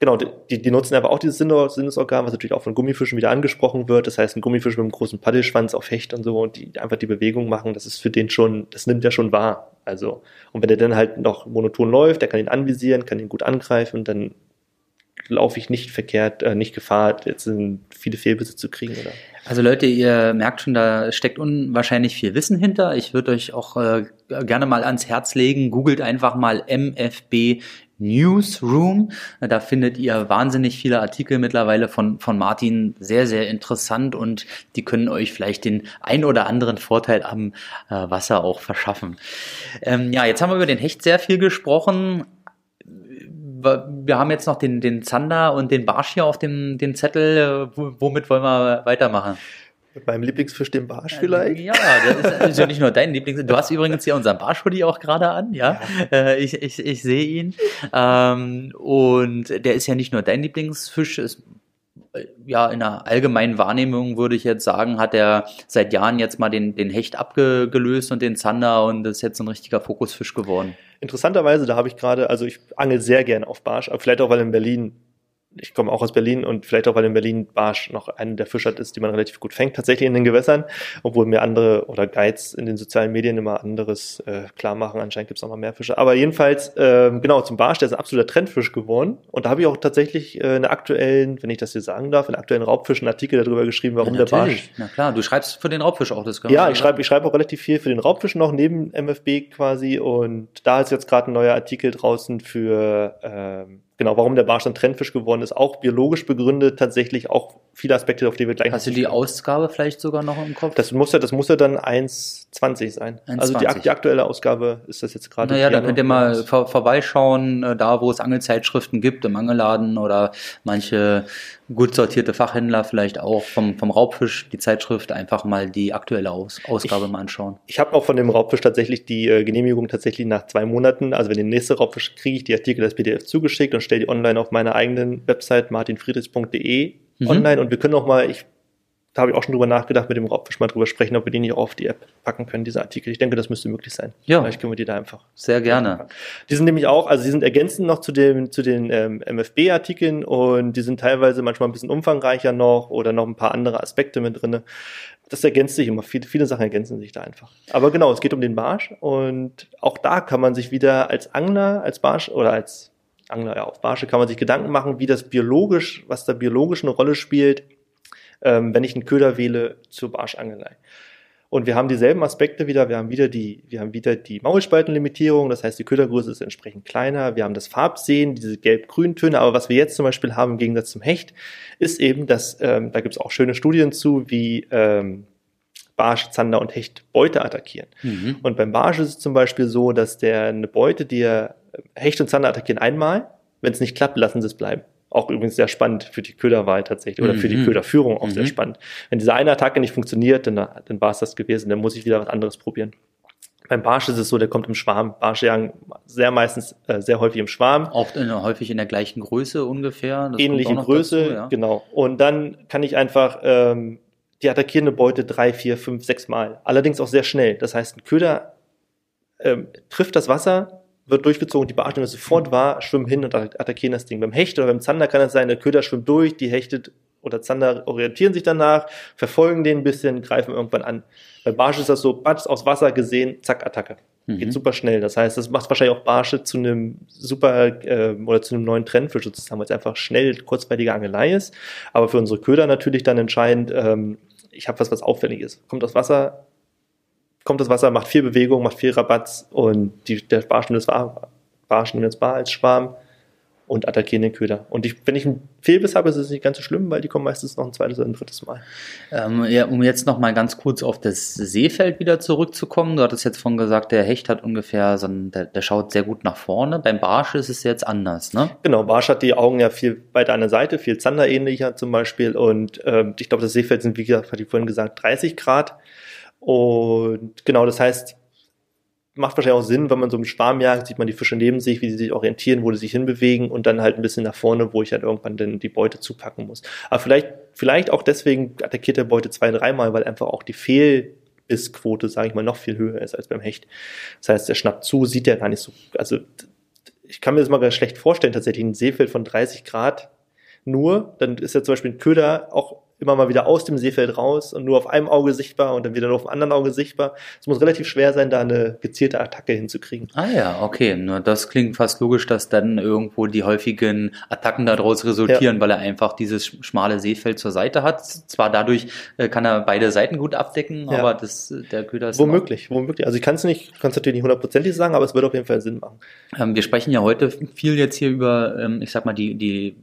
genau, die, die nutzen aber auch dieses Sinnesorgan, was natürlich auch von Gummifischen wieder angesprochen wird. Das heißt, ein Gummifisch mit einem großen Paddelschwanz auf Hecht und so und die einfach die Bewegung machen, das ist für den schon, das nimmt er schon wahr. Also, und wenn der dann halt noch monoton läuft, der kann ihn anvisieren, kann ihn gut angreifen dann laufe ich nicht verkehrt, äh, nicht Gefahr, jetzt viele Fehlbisse zu kriegen, oder? Also Leute, ihr merkt schon, da steckt unwahrscheinlich viel Wissen hinter. Ich würde euch auch äh, gerne mal ans Herz legen. Googelt einfach mal MFB Newsroom. Da findet ihr wahnsinnig viele Artikel mittlerweile von, von Martin. Sehr, sehr interessant und die können euch vielleicht den ein oder anderen Vorteil am äh, Wasser auch verschaffen. Ähm, ja, jetzt haben wir über den Hecht sehr viel gesprochen wir haben jetzt noch den, den Zander und den Barsch hier auf dem den Zettel. Womit wollen wir weitermachen? Mit meinem Lieblingsfisch, dem Barsch vielleicht? Ja, das ist, ja nicht nur dein Lieblings. Du hast übrigens hier unseren Barschhoodie auch gerade an, ja. ja. Äh, ich, ich, ich sehe ihn. Ähm, und der ist ja nicht nur dein Lieblingsfisch, ist ja, in der allgemeinen Wahrnehmung würde ich jetzt sagen, hat er seit Jahren jetzt mal den, den Hecht abgelöst und den Zander und ist jetzt ein richtiger Fokusfisch geworden. Interessanterweise, da habe ich gerade, also ich angel sehr gerne auf Barsch, aber vielleicht auch, weil in Berlin ich komme auch aus Berlin und vielleicht auch, weil in Berlin Barsch noch eine der Fischart ist, die man relativ gut fängt, tatsächlich in den Gewässern, obwohl mir andere oder Guides in den sozialen Medien immer anderes äh, klar machen. Anscheinend gibt es auch noch mehr Fische. Aber jedenfalls, ähm, genau, zum Barsch, der ist ein absoluter Trendfisch geworden. Und da habe ich auch tatsächlich äh, einen aktuellen, wenn ich das hier sagen darf, einen aktuellen Raubfisch, einen Artikel darüber geschrieben, warum ja, der Barsch. Na klar, du schreibst für den Raubfisch auch das Ja, ich schreibe ich schreibe auch relativ viel für den Raubfisch noch, neben MFB quasi. Und da ist jetzt gerade ein neuer Artikel draußen für ähm, genau, warum der Barsch ein Trendfisch geworden ist, auch biologisch begründet, tatsächlich auch viele Aspekte, auf die wir gleich Hast du die Ausgabe vielleicht sogar noch im Kopf? Das muss ja, das muss ja dann 1,20 sein. 1, also die, die, aktuelle Ausgabe ist das jetzt gerade. Naja, da könnt ihr mal vor, vorbeischauen, äh, da wo es Angelzeitschriften gibt, im Angelladen oder manche gut sortierte Fachhändler vielleicht auch vom, vom Raubfisch, die Zeitschrift, einfach mal die aktuelle Aus, Ausgabe ich, mal anschauen. Ich habe auch von dem Raubfisch tatsächlich die äh, Genehmigung tatsächlich nach zwei Monaten, also wenn der nächste Raubfisch kriege ich die Artikel als PDF zugeschickt und stelle die online auf meiner eigenen Website martinfriedrichs.de mhm. online und wir können auch mal, ich da habe ich auch schon drüber nachgedacht, mit dem Raubfisch mal drüber sprechen, ob wir die nicht auch auf die App packen können, diese Artikel. Ich denke, das müsste möglich sein. Ja. Vielleicht können wir die da einfach. Sehr gerne. Die sind nämlich auch, also die sind ergänzend noch zu dem, zu den ähm, MFB-Artikeln und die sind teilweise manchmal ein bisschen umfangreicher noch oder noch ein paar andere Aspekte mit drinne. Das ergänzt sich immer. Viele, viele Sachen ergänzen sich da einfach. Aber genau, es geht um den Barsch und auch da kann man sich wieder als Angler, als Barsch oder als Angler ja, auf Barsche kann man sich Gedanken machen, wie das biologisch, was da biologisch eine Rolle spielt, ähm, wenn ich einen Köder wähle zur Barschangelei. Und wir haben dieselben Aspekte wieder. Wir haben wieder die, wir haben wieder die Maulspaltenlimitierung. Das heißt, die Ködergröße ist entsprechend kleiner. Wir haben das Farbsehen, diese gelb-grünen Töne. Aber was wir jetzt zum Beispiel haben im Gegensatz zum Hecht, ist eben, dass, ähm, da gibt es auch schöne Studien zu, wie, ähm, Barsch, Zander und Hecht Beute attackieren. Mhm. Und beim Barsch ist es zum Beispiel so, dass der eine Beute, die er Hecht und Zander attackieren einmal. Wenn es nicht klappt, lassen sie es bleiben. Auch übrigens sehr spannend für die Köderwahl tatsächlich oder mhm. für die mhm. Köderführung auch mhm. sehr spannend. Wenn diese eine Attacke nicht funktioniert, dann, dann war es das gewesen. Dann muss ich wieder was anderes probieren. Beim Barsch ist es so, der kommt im Schwarm. Barsche jagen sehr meistens, äh, sehr häufig im Schwarm. Auch in, häufig in der gleichen Größe ungefähr. Das Ähnliche Größe, dazu, ja. genau. Und dann kann ich einfach ähm, die attackierende Beute drei, vier, fünf, sechs Mal. Allerdings auch sehr schnell. Das heißt, ein Köder ähm, trifft das Wasser, wird durchgezogen, die Beachtung ist sofort wahr, schwimmen hin und attackieren das Ding. Beim Hecht oder beim Zander kann es sein, der Köder schwimmt durch, die Hechtet oder Zander orientieren sich danach, verfolgen den ein bisschen, greifen irgendwann an. Bei Barsch ist das so, batz aus Wasser gesehen, zack, Attacke. Mhm. Geht super schnell. Das heißt, das macht wahrscheinlich auch Barsche zu einem super äh, oder zu einem neuen Trend für sozusagen, weil es einfach schnell kurzweilige Angelei ist. Aber für unsere Köder natürlich dann entscheidend, ähm, ich habe was, was auffällig ist. Kommt das Wasser, kommt das Wasser, macht viel Bewegung, macht viel Rabatz und die, der Barsch nimmt das Bar, Barsch nimmt das Bar als Schwarm und attackieren den Köder. Und ich, wenn ich einen Fehlbiss habe, ist es nicht ganz so schlimm, weil die kommen meistens noch ein zweites oder ein drittes Mal. Ähm, ja, um jetzt noch mal ganz kurz auf das Seefeld wieder zurückzukommen. Du hattest jetzt vorhin gesagt, der Hecht hat ungefähr so ein, der, der schaut sehr gut nach vorne. Beim Barsch ist es jetzt anders, ne? Genau, Barsch hat die Augen ja viel weiter an der Seite, viel Zanderähnlicher zum Beispiel. Und ähm, ich glaube, das Seefeld sind, wie gesagt, hatte ich vorhin gesagt, 30 Grad. Und genau, das heißt, macht wahrscheinlich auch Sinn, wenn man so im Schwarm jagt, sieht man die Fische neben sich, wie sie sich orientieren, wo sie sich hinbewegen und dann halt ein bisschen nach vorne, wo ich halt irgendwann dann die Beute zupacken muss. Aber vielleicht, vielleicht auch deswegen attackiert der Beute zwei, dreimal, weil einfach auch die Fehlbissquote, sage ich mal, noch viel höher ist als beim Hecht. Das heißt, der schnappt zu, sieht ja gar nicht so, also ich kann mir das mal ganz schlecht vorstellen, tatsächlich ein Seefeld von 30 Grad nur, dann ist ja zum Beispiel ein Köder auch immer mal wieder aus dem Seefeld raus und nur auf einem Auge sichtbar und dann wieder nur auf dem anderen Auge sichtbar. Es muss relativ schwer sein, da eine gezielte Attacke hinzukriegen. Ah ja, okay. Nur das klingt fast logisch, dass dann irgendwo die häufigen Attacken daraus resultieren, ja. weil er einfach dieses schmale Seefeld zur Seite hat. Zwar dadurch äh, kann er beide Seiten gut abdecken, ja. aber das, der Köder ist. Womöglich, womöglich. Also ich kann es nicht, kann es natürlich nicht hundertprozentig sagen, aber es wird auf jeden Fall Sinn machen. Ähm, wir sprechen ja heute viel jetzt hier über, ähm, ich sag mal, die, die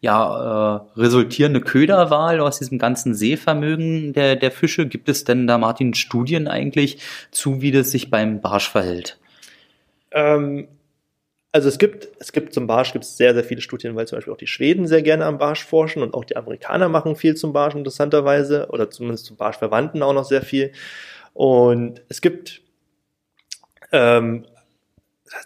ja, äh, resultierende Köderwahl Potenzial aus diesem ganzen Sehvermögen der, der Fische? Gibt es denn da, Martin, Studien eigentlich zu, wie das sich beim Barsch verhält? Ähm, also es gibt, es gibt zum Barsch gibt es sehr, sehr viele Studien, weil zum Beispiel auch die Schweden sehr gerne am Barsch forschen und auch die Amerikaner machen viel zum Barsch interessanterweise oder zumindest zum Barschverwandten auch noch sehr viel. Und es gibt ähm,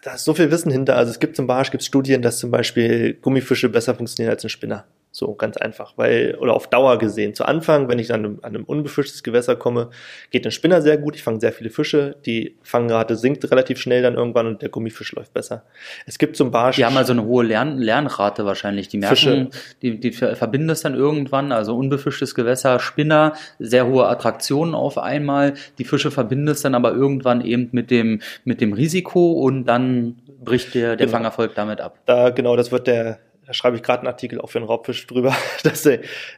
da ist so viel Wissen hinter. Also es gibt zum Barsch gibt Studien, dass zum Beispiel Gummifische besser funktionieren als ein Spinner. So ganz einfach, weil, oder auf Dauer gesehen. Zu Anfang, wenn ich an einem, an einem unbefischtes Gewässer komme, geht ein Spinner sehr gut. Ich fange sehr viele Fische. Die Fangrate sinkt relativ schnell dann irgendwann und der Gummifisch läuft besser. Es gibt zum Barsch. Die haben also eine hohe Lern Lernrate wahrscheinlich. Die merken, Fische. die, die verbinden das dann irgendwann. Also unbefischtes Gewässer, Spinner, sehr hohe Attraktionen auf einmal. Die Fische verbinden es dann aber irgendwann eben mit dem, mit dem Risiko und dann bricht der, der genau. Fangerfolg damit ab. Da, genau, das wird der, da schreibe ich gerade einen Artikel auch für den Raubfisch drüber, dass,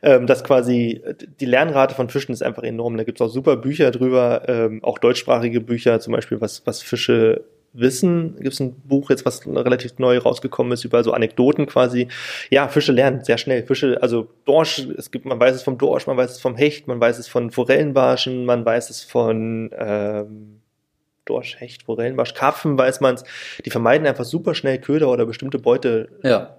ähm, dass quasi die Lernrate von Fischen ist einfach enorm. Da gibt's auch super Bücher drüber, ähm, auch deutschsprachige Bücher, zum Beispiel was, was Fische wissen. Gibt's ein Buch jetzt, was relativ neu rausgekommen ist, über so Anekdoten quasi. Ja, Fische lernen sehr schnell. Fische, also Dorsch, es gibt, man weiß es vom Dorsch, man weiß es vom Hecht, man weiß es von Forellenbarschen, man weiß es von ähm, Dorsch, Hecht, Forellenbarsch, Karpfen weiß man's. Die vermeiden einfach super schnell Köder oder bestimmte Beute. Ja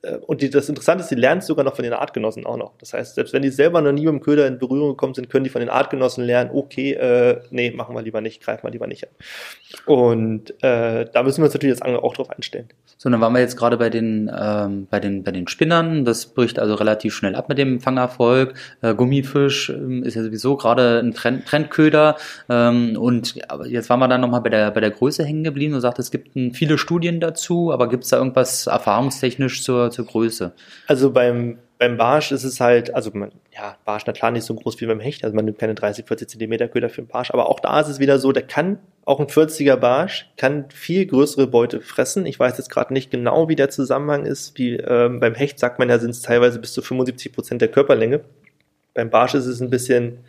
und die, das Interessante ist, sie lernen es sogar noch von den Artgenossen auch noch. Das heißt, selbst wenn die selber noch nie mit dem Köder in Berührung gekommen sind, können die von den Artgenossen lernen, okay, äh, nee, machen wir lieber nicht, greifen wir lieber nicht an. Und äh, da müssen wir uns natürlich Angler auch drauf einstellen. So, dann waren wir jetzt gerade bei den, ähm, bei den, bei den Spinnern. Das bricht also relativ schnell ab mit dem Fangerfolg. Äh, Gummifisch ähm, ist ja sowieso gerade ein Trend, Trendköder. Ähm, und jetzt waren wir dann nochmal bei der, bei der Größe hängen geblieben. Du sagst, es gibt viele Studien dazu, aber gibt es da irgendwas erfahrungstechnisch zur, zur Größe? Also beim, beim Barsch ist es halt, also man, ja, Barsch na klar nicht so groß wie beim Hecht, also man nimmt keine 30, 40 Zentimeter Köder für einen Barsch, aber auch da ist es wieder so, der kann, auch ein 40er Barsch, kann viel größere Beute fressen. Ich weiß jetzt gerade nicht genau, wie der Zusammenhang ist, wie ähm, beim Hecht sagt man ja, sind es teilweise bis zu 75 Prozent der Körperlänge. Beim Barsch ist es ein bisschen,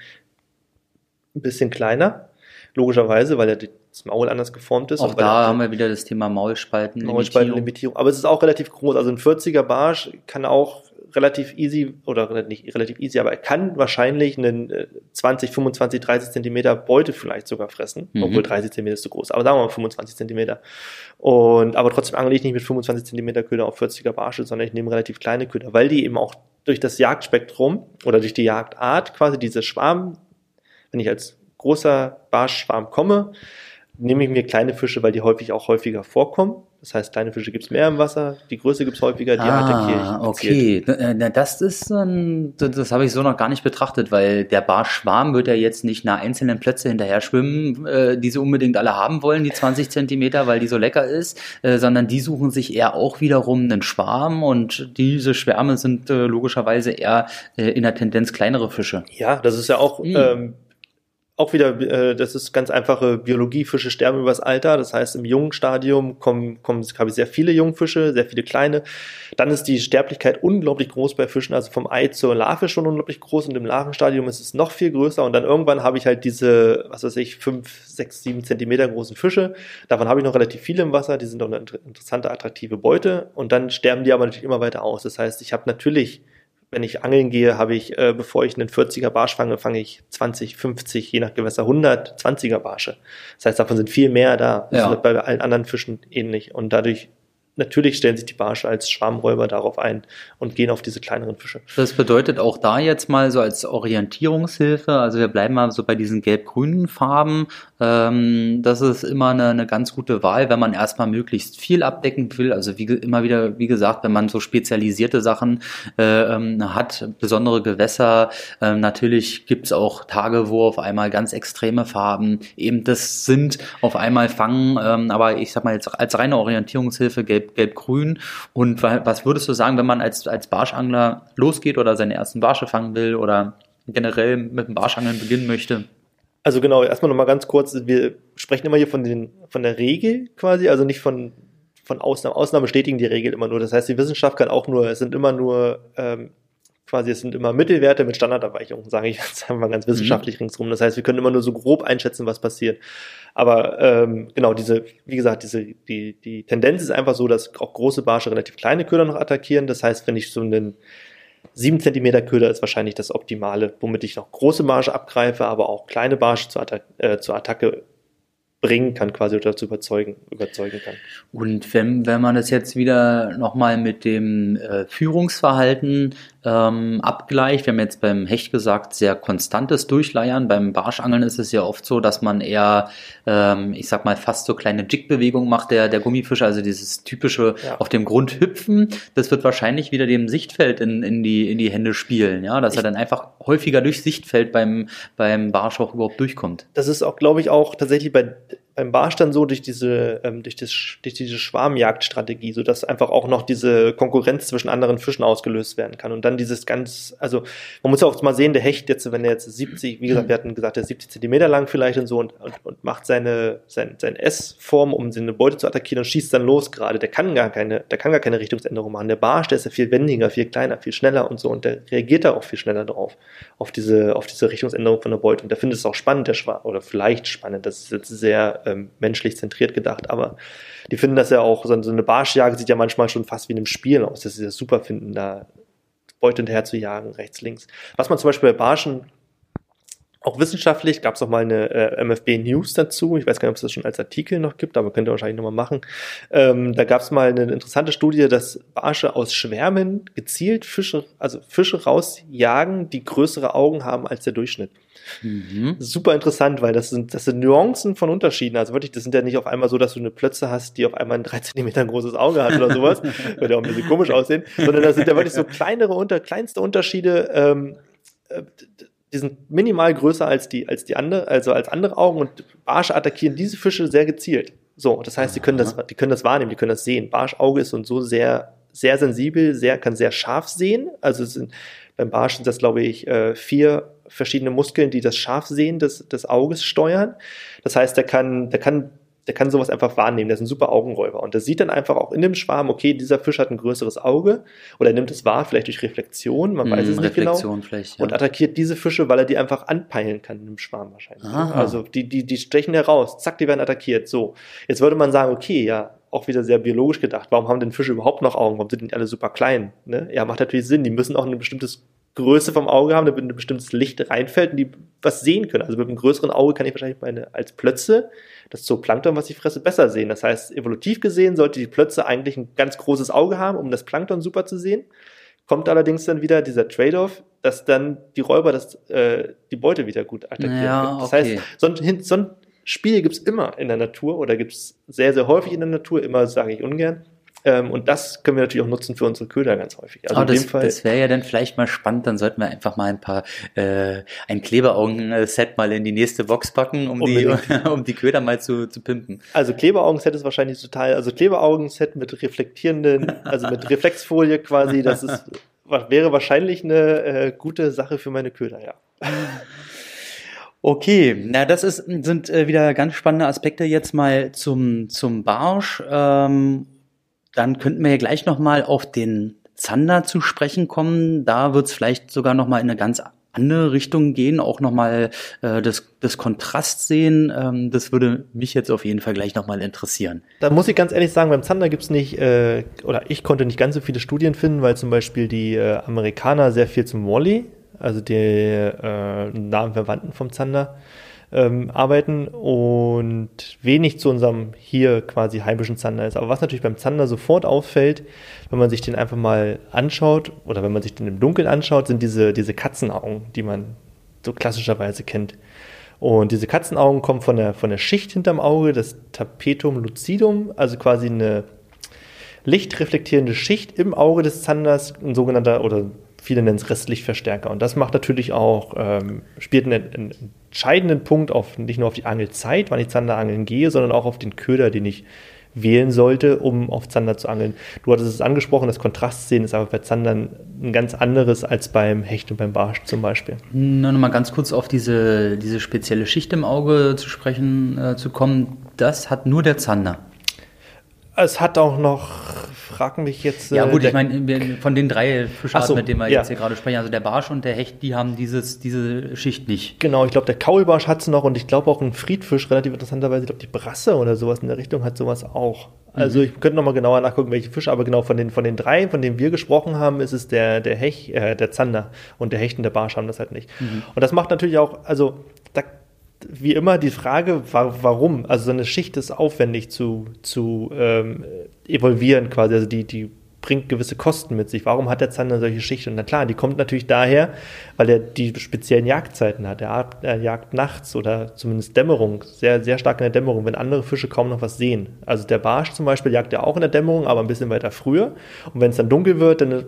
ein bisschen kleiner, logischerweise, weil er das Maul anders geformt ist. Auch da haben wir wieder das Thema Maulspalten. Maulspaltenlimitierung. Aber es ist auch relativ groß. Also ein 40er Barsch kann auch relativ easy oder nicht relativ easy, aber er kann wahrscheinlich einen 20, 25, 30 Zentimeter Beute vielleicht sogar fressen, mhm. obwohl 30 Zentimeter ist zu groß, aber sagen wir mal 25 Zentimeter. Und aber trotzdem angle ich nicht mit 25 Zentimeter Köder auf 40er Barsche, sondern ich nehme relativ kleine Köder, weil die eben auch durch das Jagdspektrum oder durch die Jagdart quasi diese Schwarm, wenn ich als großer Barschschwarm komme, nehme ich mir kleine Fische, weil die häufig auch häufiger vorkommen. Das heißt, kleine Fische gibt es mehr im Wasser, die Größe gibt es häufiger, die ah, attackiere ich. Okay, äh, das ist, das, habe ich so noch gar nicht betrachtet, weil der Barschwarm wird ja jetzt nicht nach einzelnen Plätze hinterher schwimmen, äh, die sie unbedingt alle haben wollen, die 20 Zentimeter, weil die so lecker ist, äh, sondern die suchen sich eher auch wiederum einen Schwarm und diese Schwärme sind logischerweise eher in der Tendenz kleinere Fische. Ja, das ist ja auch mhm. ähm, auch wieder, äh, das ist ganz einfache Biologie, Fische sterben übers Alter. Das heißt, im jungen Stadium kommen, kommen habe ich sehr viele Jungfische, sehr viele kleine. Dann ist die Sterblichkeit unglaublich groß bei Fischen, also vom Ei zur Larve schon unglaublich groß und im Larvenstadium ist es noch viel größer und dann irgendwann habe ich halt diese, was weiß ich, fünf, sechs, sieben Zentimeter großen Fische. Davon habe ich noch relativ viele im Wasser, die sind auch eine interessante, attraktive Beute und dann sterben die aber natürlich immer weiter aus. Das heißt, ich habe natürlich wenn ich angeln gehe, habe ich, äh, bevor ich einen 40er Barsch fange, fange ich 20, 50, je nach Gewässer 100 20er Barsche. Das heißt, davon sind viel mehr da. Das ja. wird bei allen anderen Fischen ähnlich. Und dadurch natürlich stellen sich die Barsche als Schwarmräuber darauf ein und gehen auf diese kleineren Fische. Das bedeutet auch da jetzt mal so als Orientierungshilfe, also wir bleiben mal so bei diesen gelb-grünen Farben, ähm, das ist immer eine, eine ganz gute Wahl, wenn man erstmal möglichst viel abdecken will, also wie immer wieder, wie gesagt, wenn man so spezialisierte Sachen äh, ähm, hat, besondere Gewässer, äh, natürlich gibt's auch Tage, wo auf einmal ganz extreme Farben eben das sind, auf einmal fangen, ähm, aber ich sag mal jetzt als reine Orientierungshilfe gelb gelb-grün. Und was würdest du sagen, wenn man als, als Barschangler losgeht oder seine ersten Barsche fangen will oder generell mit dem Barschangeln beginnen möchte? Also genau, erstmal nochmal ganz kurz, wir sprechen immer hier von, den, von der Regel quasi, also nicht von, von Ausnahmen. Ausnahmen bestätigen die Regel immer nur. Das heißt, die Wissenschaft kann auch nur, es sind immer nur ähm, quasi, es sind immer Mittelwerte mit Standardabweichungen, sage ich jetzt einfach mal ganz wissenschaftlich mhm. ringsrum. Das heißt, wir können immer nur so grob einschätzen, was passiert. Aber ähm, genau, diese, wie gesagt, diese, die, die Tendenz ist einfach so, dass auch große Barsche relativ kleine Köder noch attackieren. Das heißt, wenn ich so einen 7 cm Köder ist wahrscheinlich das Optimale, womit ich noch große Barsche abgreife, aber auch kleine Barsche zur, Atta äh, zur Attacke bringen kann, quasi oder dazu überzeugen, überzeugen kann. Und wenn, wenn man das jetzt wieder nochmal mit dem äh, Führungsverhalten ähm, abgleicht, wir haben jetzt beim Hecht gesagt, sehr konstantes Durchleiern. Beim Barschangeln ist es ja oft so, dass man eher, ähm, ich sag mal, fast so kleine Jig-Bewegungen macht, der, der Gummifische, also dieses typische ja. auf dem Grund hüpfen. Das wird wahrscheinlich wieder dem Sichtfeld in, in, die, in die Hände spielen, ja, dass ich er dann einfach häufiger durch Sichtfeld beim, beim Barsch auch überhaupt durchkommt. Das ist auch, glaube ich, auch tatsächlich bei beim Barsch dann so durch diese, ähm, durch, das, durch diese Schwarmjagdstrategie, so dass einfach auch noch diese Konkurrenz zwischen anderen Fischen ausgelöst werden kann. Und dann dieses ganz, also man muss ja auch mal sehen, der Hecht jetzt, wenn er jetzt 70, wie gesagt, wir hatten gesagt, der ist 70 Zentimeter lang vielleicht und so und, und, und macht seine, sein, sein S-Form, um seine Beute zu attackieren und schießt dann los gerade. Der kann gar keine, der kann gar keine Richtungsänderung machen. Der Barsch, der ist ja viel wendiger, viel kleiner, viel schneller und so und der reagiert da auch viel schneller drauf, auf diese, auf diese Richtungsänderung von der Beute. Und der findet es auch spannend, der Schwarm, oder vielleicht spannend, das ist jetzt sehr ähm, menschlich zentriert gedacht, aber die finden das ja auch, so, eine Barschjagd sieht ja manchmal schon fast wie in einem Spiel aus, dass sie das super finden, da Beute hinterher zu jagen, rechts, links. Was man zum Beispiel bei Barschen auch wissenschaftlich gab es auch mal eine äh, MFB News dazu. Ich weiß gar nicht, ob es das schon als Artikel noch gibt, aber könnt ihr wahrscheinlich nochmal machen. Ähm, da gab es mal eine interessante Studie, dass Barsche aus Schwärmen gezielt Fische, also Fische rausjagen, die größere Augen haben als der Durchschnitt. Mhm. Super interessant, weil das sind, das sind Nuancen von Unterschieden. Also wirklich, das sind ja nicht auf einmal so, dass du eine Plötze hast, die auf einmal ein drei Zentimeter großes Auge hat oder sowas. Würde auch ein bisschen komisch aussehen. Sondern das sind ja wirklich so kleinere, unter, kleinste Unterschiede. Ähm, äh, die sind minimal größer als die, als die andere, also als andere Augen und Barsche attackieren diese Fische sehr gezielt. So, das heißt, die können das, die können das wahrnehmen, die können das sehen. Barschauge ist und so sehr, sehr sensibel, sehr, kann sehr scharf sehen. Also sind, beim Barsch sind das, glaube ich, äh, vier verschiedene Muskeln, die das Scharfsehen des, des Auges steuern. Das heißt, der kann, der kann der kann sowas einfach wahrnehmen. Der ist ein super Augenräuber. Und der sieht dann einfach auch in dem Schwarm, okay, dieser Fisch hat ein größeres Auge oder er nimmt es wahr, vielleicht durch Reflexion, man mm, weiß es nicht genau. Vielleicht, ja. Und attackiert diese Fische, weil er die einfach anpeilen kann im Schwarm wahrscheinlich. Aha. Also die, die, die stechen heraus, zack, die werden attackiert. So. Jetzt würde man sagen, okay, ja, auch wieder sehr biologisch gedacht. Warum haben denn Fische überhaupt noch Augen? Warum sind die alle super klein? Ne? Ja, macht natürlich Sinn. Die müssen auch ein bestimmtes Größe vom Auge haben, damit ein bestimmtes Licht reinfällt und die was sehen können. Also mit einem größeren Auge kann ich wahrscheinlich meine als Plötze das Zooplankton, was ich fresse, besser sehen. Das heißt, evolutiv gesehen sollte die Plötze eigentlich ein ganz großes Auge haben, um das Plankton super zu sehen. Kommt allerdings dann wieder dieser Trade-off, dass dann die Räuber das, äh, die Beute wieder gut attackieren. Ja, das okay. heißt, so ein, so ein Spiel gibt's immer in der Natur oder gibt's sehr, sehr häufig in der Natur, immer sage ich ungern. Ähm, und das können wir natürlich auch nutzen für unsere Köder ganz häufig. Also oh, das, das wäre ja dann vielleicht mal spannend, dann sollten wir einfach mal ein paar äh, ein Kleberaugen-Set mal in die nächste Box packen, um die um die Köder mal zu, zu pimpen. Also Kleberaugen-Set ist wahrscheinlich total, also Kleberaugen-Set mit reflektierenden, also mit Reflexfolie quasi, das ist wäre wahrscheinlich eine äh, gute Sache für meine Köder, ja. Okay, na das ist, sind äh, wieder ganz spannende Aspekte jetzt mal zum, zum Barsch. Ähm, dann könnten wir ja gleich nochmal auf den Zander zu sprechen kommen. Da wird es vielleicht sogar nochmal in eine ganz andere Richtung gehen, auch nochmal äh, das, das Kontrast sehen. Ähm, das würde mich jetzt auf jeden Fall gleich nochmal interessieren. Da muss ich ganz ehrlich sagen, beim Zander gibt's nicht, äh, oder ich konnte nicht ganz so viele Studien finden, weil zum Beispiel die äh, Amerikaner sehr viel zum Wally, also die äh, nahen Verwandten vom Zander, ähm, arbeiten und wenig zu unserem hier quasi heimischen Zander ist. Aber was natürlich beim Zander sofort auffällt, wenn man sich den einfach mal anschaut oder wenn man sich den im Dunkeln anschaut, sind diese, diese Katzenaugen, die man so klassischerweise kennt. Und diese Katzenaugen kommen von der, von der Schicht hinterm Auge, das Tapetum lucidum, also quasi eine lichtreflektierende Schicht im Auge des Zanders, ein sogenannter oder viele nennen es Restlichtverstärker. Und das macht natürlich auch, ähm, spielt einen, einen, entscheidenden Punkt auf nicht nur auf die Angelzeit, wann ich Zander angeln gehe, sondern auch auf den Köder, den ich wählen sollte, um auf Zander zu angeln. Du hattest es angesprochen, das Kontrastsehen ist aber bei Zandern ein ganz anderes als beim Hecht und beim Barsch zum Beispiel. Nur noch mal ganz kurz auf diese, diese spezielle Schicht im Auge zu sprechen äh, zu kommen. Das hat nur der Zander. Es hat auch noch frag mich jetzt. Ja, gut, äh, ich meine, von den drei Fischarten, so, mit denen wir ja. jetzt hier gerade sprechen, also der Barsch und der Hecht, die haben dieses, diese Schicht nicht. Genau, ich glaube, der Kaulbarsch hat es noch und ich glaube auch ein Friedfisch, relativ interessanterweise, ich glaube, die Brasse oder sowas in der Richtung hat sowas auch. Also mhm. ich könnte noch mal genauer nachgucken, welche Fische, aber genau von den, von den drei, von denen wir gesprochen haben, ist es der, der Hecht, äh, der Zander und der Hecht und der Barsch haben das halt nicht. Mhm. Und das macht natürlich auch, also da wie immer die Frage, warum? Also so eine Schicht ist aufwendig zu, zu ähm, evolvieren quasi. Also die, die bringt gewisse Kosten mit sich. Warum hat der Zander solche Schicht? Und na klar, die kommt natürlich daher, weil er die speziellen Jagdzeiten hat. Er, er jagt nachts oder zumindest Dämmerung, sehr, sehr stark in der Dämmerung, wenn andere Fische kaum noch was sehen. Also der Barsch zum Beispiel jagt ja auch in der Dämmerung, aber ein bisschen weiter früher. Und wenn es dann dunkel wird, dann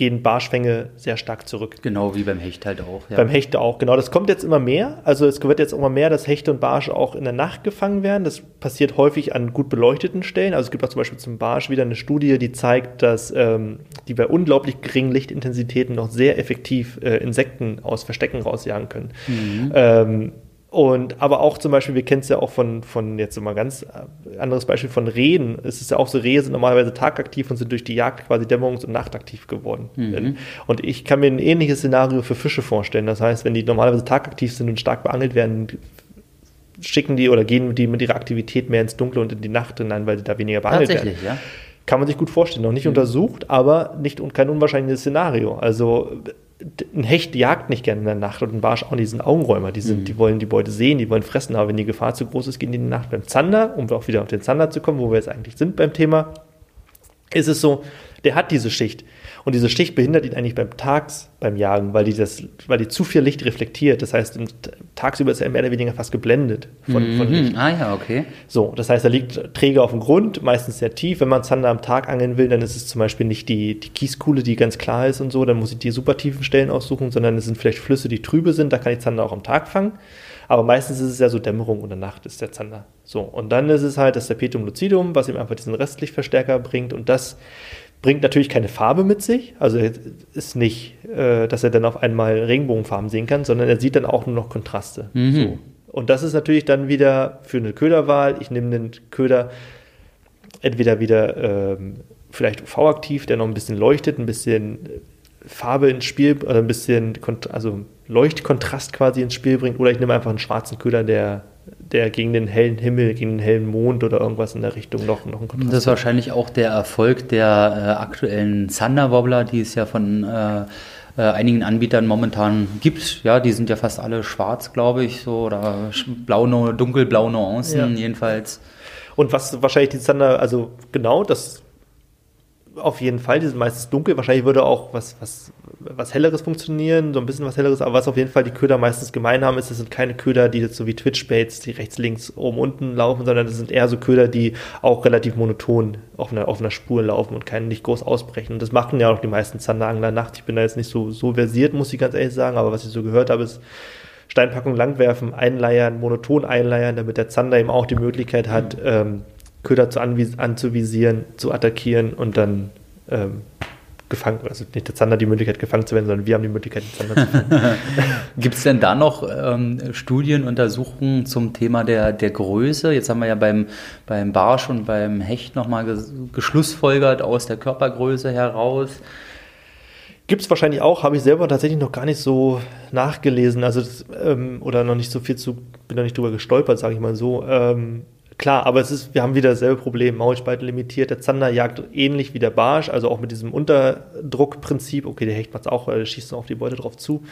gehen Barschfänge sehr stark zurück. Genau wie beim Hecht halt auch. Ja. Beim Hecht auch, genau. Das kommt jetzt immer mehr. Also es wird jetzt immer mehr, dass Hechte und Barsche auch in der Nacht gefangen werden. Das passiert häufig an gut beleuchteten Stellen. Also es gibt auch zum Beispiel zum Barsch wieder eine Studie, die zeigt, dass ähm, die bei unglaublich geringen Lichtintensitäten noch sehr effektiv äh, Insekten aus Verstecken rausjagen können. Mhm. Ähm, und aber auch zum Beispiel, wir kennen es ja auch von, von jetzt immer ganz äh, anderes Beispiel von Rehen. Es ist ja auch so, Rehe sind normalerweise tagaktiv und sind durch die Jagd quasi dämmerungs- und nachtaktiv geworden. Mhm. Und ich kann mir ein ähnliches Szenario für Fische vorstellen. Das heißt, wenn die normalerweise tagaktiv sind und stark beangelt werden, schicken die oder gehen die mit ihrer Aktivität mehr ins Dunkle und in die Nacht hinein, weil sie da weniger beangelt werden. Ja. Kann man sich gut vorstellen. Noch nicht mhm. untersucht, aber nicht kein unwahrscheinliches Szenario. Also ein Hecht jagt nicht gerne in der Nacht und ein Barsch auch nicht, die sind Augenräumer, die, sind, mhm. die wollen die Beute sehen, die wollen fressen, aber wenn die Gefahr zu groß ist, gehen die in die Nacht. Beim Zander, um auch wieder auf den Zander zu kommen, wo wir jetzt eigentlich sind beim Thema, ist es so, der hat diese Schicht. Und diese Schicht behindert ihn eigentlich beim Tags, beim Jagen, weil die, das, weil die zu viel Licht reflektiert. Das heißt, tagsüber ist er mehr oder weniger fast geblendet von, mhm. von Licht. Ah ja, okay. So, das heißt, er liegt träge auf dem Grund, meistens sehr tief. Wenn man Zander am Tag angeln will, dann ist es zum Beispiel nicht die, die Kieskuhle, die ganz klar ist und so, dann muss ich die super tiefen Stellen aussuchen, sondern es sind vielleicht Flüsse, die trübe sind, da kann ich Zander auch am Tag fangen. Aber meistens ist es ja so Dämmerung oder Nacht ist der Zander. So, und dann ist es halt das Tapetum lucidum, was ihm einfach diesen Restlichtverstärker bringt und das bringt natürlich keine Farbe mit sich. Also ist nicht, äh, dass er dann auf einmal Regenbogenfarben sehen kann, sondern er sieht dann auch nur noch Kontraste. Mhm. So. Und das ist natürlich dann wieder für eine Köderwahl. Ich nehme den Köder entweder wieder ähm, vielleicht UV-aktiv, der noch ein bisschen leuchtet, ein bisschen Farbe ins Spiel, oder ein bisschen also Leuchtkontrast quasi ins Spiel bringt, oder ich nehme einfach einen schwarzen Köder, der der gegen den hellen Himmel, gegen den hellen Mond oder irgendwas in der Richtung noch, noch ein Kontrast. Das ist wahrscheinlich auch der Erfolg der äh, aktuellen Thunder Wobbler, die es ja von äh, äh, einigen Anbietern momentan gibt. Ja, die sind ja fast alle schwarz, glaube ich, so oder blau, dunkelblau Nuancen ja. jedenfalls. Und was wahrscheinlich die Thunder, also genau, das auf jeden Fall, die sind meistens dunkel. Wahrscheinlich würde auch was, was, was Helleres funktionieren, so ein bisschen was Helleres, aber was auf jeden Fall die Köder meistens gemein haben, ist, das sind keine Köder, die jetzt so wie Twitch-Baits, die rechts, links, oben, unten laufen, sondern das sind eher so Köder, die auch relativ monoton auf einer, auf einer Spur laufen und keinen nicht groß ausbrechen. Und das machen ja auch die meisten Zanderangler nachts. Ich bin da jetzt nicht so, so versiert, muss ich ganz ehrlich sagen, aber was ich so gehört habe, ist, Steinpackung langwerfen, einleiern, monoton einleiern, damit der Zander eben auch die Möglichkeit hat, mhm. ähm, Köder zu anzuvisieren, zu attackieren und dann ähm, gefangen, also nicht der Zander die Möglichkeit gefangen zu werden, sondern wir haben die Möglichkeit, den Zander zu fangen. Gibt es denn da noch ähm, Studien, Untersuchungen zum Thema der, der Größe? Jetzt haben wir ja beim, beim Barsch und beim Hecht nochmal geschlussfolgert aus der Körpergröße heraus. Gibt es wahrscheinlich auch, habe ich selber tatsächlich noch gar nicht so nachgelesen, also das, ähm, oder noch nicht so viel zu, bin noch nicht drüber gestolpert, sage ich mal so. Ähm, Klar, aber es ist, wir haben wieder dasselbe Problem. Maulspalte limitiert. Der Zander jagt ähnlich wie der Barsch, also auch mit diesem Unterdruckprinzip. Okay, der Hecht macht es auch, er schießt auf die Beute drauf zu.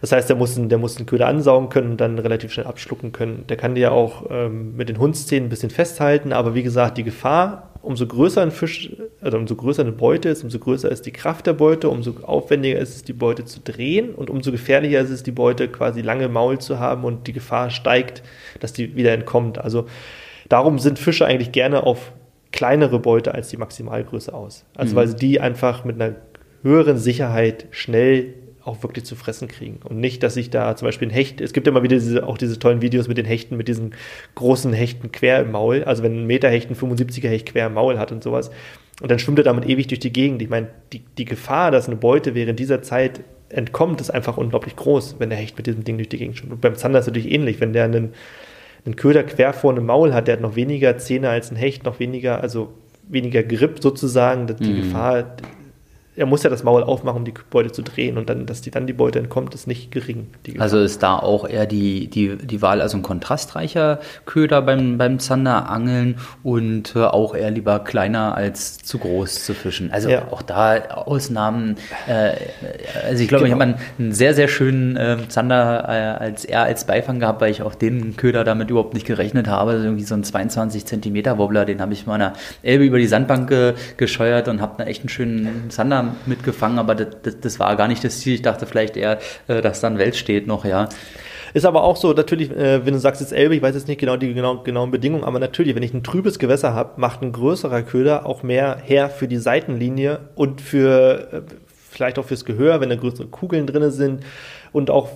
Das heißt, der muss, der muss den Köder ansaugen können und dann relativ schnell abschlucken können. Der kann die ja auch ähm, mit den Hundszähnen ein bisschen festhalten, aber wie gesagt, die Gefahr, umso größer ein Fisch, oder umso größer eine Beute ist, umso größer ist die Kraft der Beute, umso aufwendiger ist es, die Beute zu drehen und umso gefährlicher ist es, die Beute quasi lange Maul zu haben und die Gefahr steigt, dass die wieder entkommt. Also darum sind Fische eigentlich gerne auf kleinere Beute als die Maximalgröße aus. Also mhm. weil sie die einfach mit einer höheren Sicherheit schnell auch wirklich zu fressen kriegen. Und nicht, dass ich da zum Beispiel ein Hecht, es gibt immer wieder diese, auch diese tollen Videos mit den Hechten, mit diesen großen Hechten quer im Maul. Also wenn ein Meter Hecht ein 75er Hecht quer im Maul hat und sowas. Und dann schwimmt er damit ewig durch die Gegend. Ich meine, die, die Gefahr, dass eine Beute während dieser Zeit entkommt, ist einfach unglaublich groß, wenn der Hecht mit diesem Ding durch die Gegend schwimmt. Und beim Zander ist es natürlich ähnlich. Wenn der einen ein Köder quer vorne im Maul hat, der hat noch weniger Zähne als ein Hecht, noch weniger, also weniger Grip sozusagen. Die mhm. Gefahr er muss ja das Maul aufmachen, um die Beute zu drehen und dann, dass die dann die Beute entkommt, ist nicht gering. Also ist da auch eher die, die, die Wahl, also ein kontrastreicher Köder beim, beim Zanderangeln und äh, auch eher lieber kleiner als zu groß zu fischen. Also ja. auch da Ausnahmen. Äh, also ich glaube, genau. ich habe einen sehr, sehr schönen äh, Zander äh, als eher als Beifang gehabt, weil ich auch den Köder damit überhaupt nicht gerechnet habe. Also irgendwie so ein 22 Zentimeter Wobbler, den habe ich meiner Elbe über die Sandbank ge gescheuert und habe einen echt einen schönen Zander mitgefangen, aber das, das, das, war gar nicht das Ziel. Ich dachte vielleicht eher, äh, dass dann Welt steht noch, ja. Ist aber auch so, natürlich, äh, wenn du sagst jetzt Elbe, ich weiß jetzt nicht genau die genau, genauen Bedingungen, aber natürlich, wenn ich ein trübes Gewässer habe, macht ein größerer Köder auch mehr her für die Seitenlinie und für äh, vielleicht auch fürs Gehör, wenn da größere Kugeln drin sind und auch,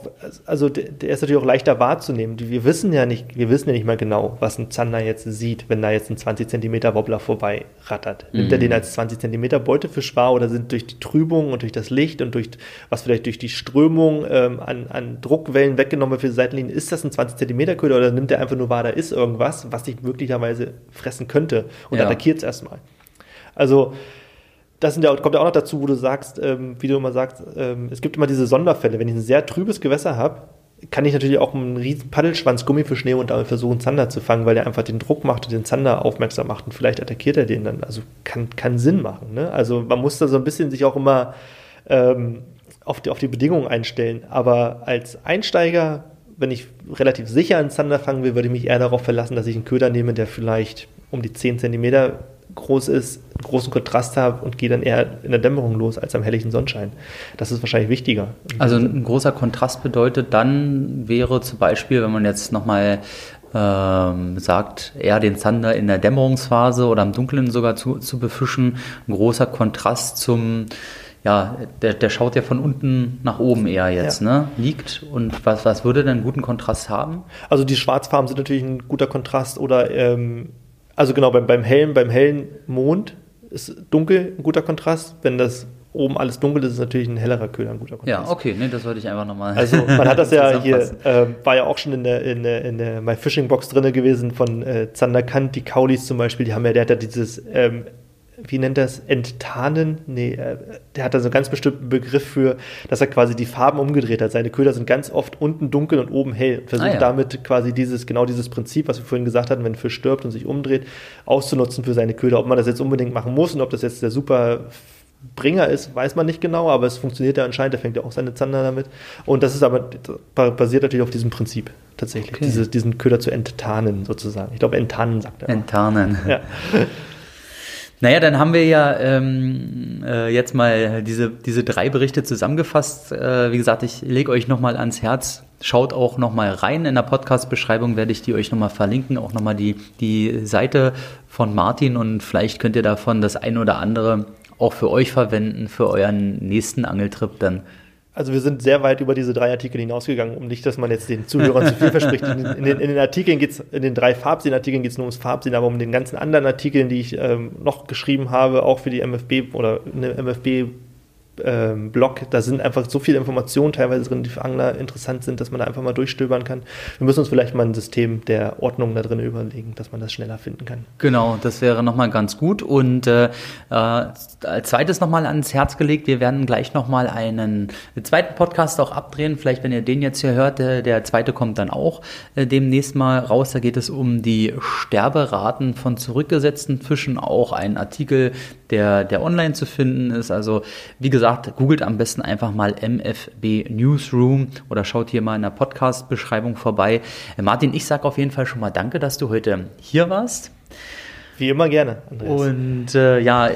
also der ist natürlich auch leichter wahrzunehmen. Wir wissen ja nicht, wir wissen ja nicht mal genau, was ein Zander jetzt sieht, wenn da jetzt ein 20 Zentimeter Wobbler vorbei rattert. Nimmt mhm. er den als 20 Zentimeter Beutefisch wahr oder sind durch die Trübung und durch das Licht und durch, was vielleicht durch die Strömung ähm, an, an Druckwellen weggenommen für die Seitenlinien, ist das ein 20 Zentimeter Köder oder nimmt er einfach nur wahr, da ist irgendwas, was sich möglicherweise fressen könnte und ja. attackiert es erstmal. Also, das ja, kommt ja auch noch dazu, wo du sagst, ähm, wie du immer sagst, ähm, es gibt immer diese Sonderfälle. Wenn ich ein sehr trübes Gewässer habe, kann ich natürlich auch einen riesen Paddelschwanz Gummifisch nehmen und damit versuchen, Zander zu fangen, weil der einfach den Druck macht und den Zander aufmerksam macht und vielleicht attackiert er den dann. Also kann, kann Sinn machen. Ne? Also man muss da so ein bisschen sich auch immer ähm, auf, die, auf die Bedingungen einstellen. Aber als Einsteiger, wenn ich relativ sicher einen Zander fangen will, würde ich mich eher darauf verlassen, dass ich einen Köder nehme, der vielleicht um die 10 Zentimeter groß ist, großen Kontrast habe und gehe dann eher in der Dämmerung los als am helllichen Sonnenschein. Das ist wahrscheinlich wichtiger. Also ein großer Kontrast bedeutet dann, wäre zum Beispiel, wenn man jetzt nochmal ähm, sagt, eher den Zander in der Dämmerungsphase oder im Dunkeln sogar zu, zu befischen, ein großer Kontrast zum ja, der, der schaut ja von unten nach oben eher jetzt, ja. ne? Liegt. Und was, was würde denn einen guten Kontrast haben? Also die Schwarzfarben sind natürlich ein guter Kontrast oder ähm, also genau, beim, beim hellen, beim hellen Mond ist dunkel ein guter Kontrast. Wenn das oben alles dunkel ist, ist natürlich ein hellerer Köder ein guter Kontrast. Ja, okay, nee, das wollte ich einfach nochmal. Also man hat das ja hier, äh, war ja auch schon in der, in der, in der My Fishing Box drin gewesen von äh, Zander Kant, die Kaulis zum Beispiel, die haben ja, der hat ja dieses ähm, wie nennt er es, enttarnen? Nee, äh, der hat da so einen ganz bestimmten Begriff für, dass er quasi die Farben umgedreht hat. Seine Köder sind ganz oft unten dunkel und oben hell. Und versucht ah, ja. damit quasi dieses, genau dieses Prinzip, was wir vorhin gesagt hatten, wenn ein Fisch stirbt und sich umdreht, auszunutzen für seine Köder. Ob man das jetzt unbedingt machen muss und ob das jetzt der super Bringer ist, weiß man nicht genau, aber es funktioniert ja anscheinend, der fängt ja auch seine Zander damit. Und das ist aber basiert natürlich auf diesem Prinzip tatsächlich, okay. Diese, diesen Köder zu enttarnen sozusagen. Ich glaube, enttarnen sagt er. Enttarnen. Ja. Naja, dann haben wir ja ähm, äh, jetzt mal diese, diese drei Berichte zusammengefasst. Äh, wie gesagt, ich lege euch nochmal ans Herz. Schaut auch nochmal rein. In der Podcast-Beschreibung werde ich die euch nochmal verlinken. Auch nochmal die, die Seite von Martin und vielleicht könnt ihr davon das ein oder andere auch für euch verwenden, für euren nächsten Angeltrip dann. Also wir sind sehr weit über diese drei Artikel hinausgegangen, um nicht, dass man jetzt den Zuhörern zu viel verspricht. In, den, in den, Artikeln geht's, in den drei Farbsehen-Artikeln geht es nur ums Farbsehen, aber um den ganzen anderen Artikeln, die ich ähm, noch geschrieben habe, auch für die MFB oder eine MFB ähm, Blog. Da sind einfach so viele Informationen teilweise drin, die für Angler interessant sind, dass man da einfach mal durchstöbern kann. Wir müssen uns vielleicht mal ein System der Ordnung da drin überlegen, dass man das schneller finden kann. Genau, das wäre nochmal ganz gut. Und äh, äh, als zweites nochmal ans Herz gelegt, wir werden gleich nochmal einen zweiten Podcast auch abdrehen. Vielleicht, wenn ihr den jetzt hier hört, der, der zweite kommt dann auch äh, demnächst mal raus. Da geht es um die Sterberaten von zurückgesetzten Fischen. Auch ein Artikel, der, der online zu finden ist. Also, wie gesagt, googelt am besten einfach mal MFB Newsroom oder schaut hier mal in der Podcast-Beschreibung vorbei. Äh, Martin, ich sage auf jeden Fall schon mal danke, dass du heute hier warst. Wie immer gerne, Andreas. Und äh, ja,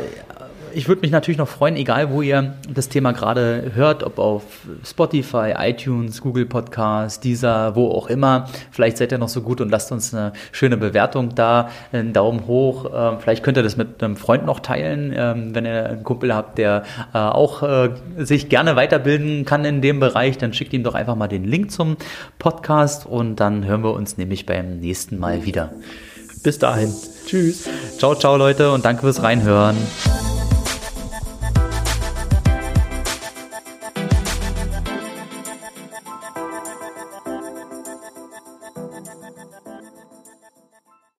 ich würde mich natürlich noch freuen, egal wo ihr das Thema gerade hört, ob auf Spotify, iTunes, Google Podcast, dieser, wo auch immer. Vielleicht seid ihr noch so gut und lasst uns eine schöne Bewertung da, einen Daumen hoch. Ähm, vielleicht könnt ihr das mit einem Freund noch teilen, ähm, wenn ihr einen Kumpel habt, der äh, auch äh, sich gerne weiterbilden kann in dem Bereich. Dann schickt ihm doch einfach mal den Link zum Podcast und dann hören wir uns nämlich beim nächsten Mal wieder. Bis dahin. Tschüss. Ciao, ciao Leute und danke fürs Reinhören.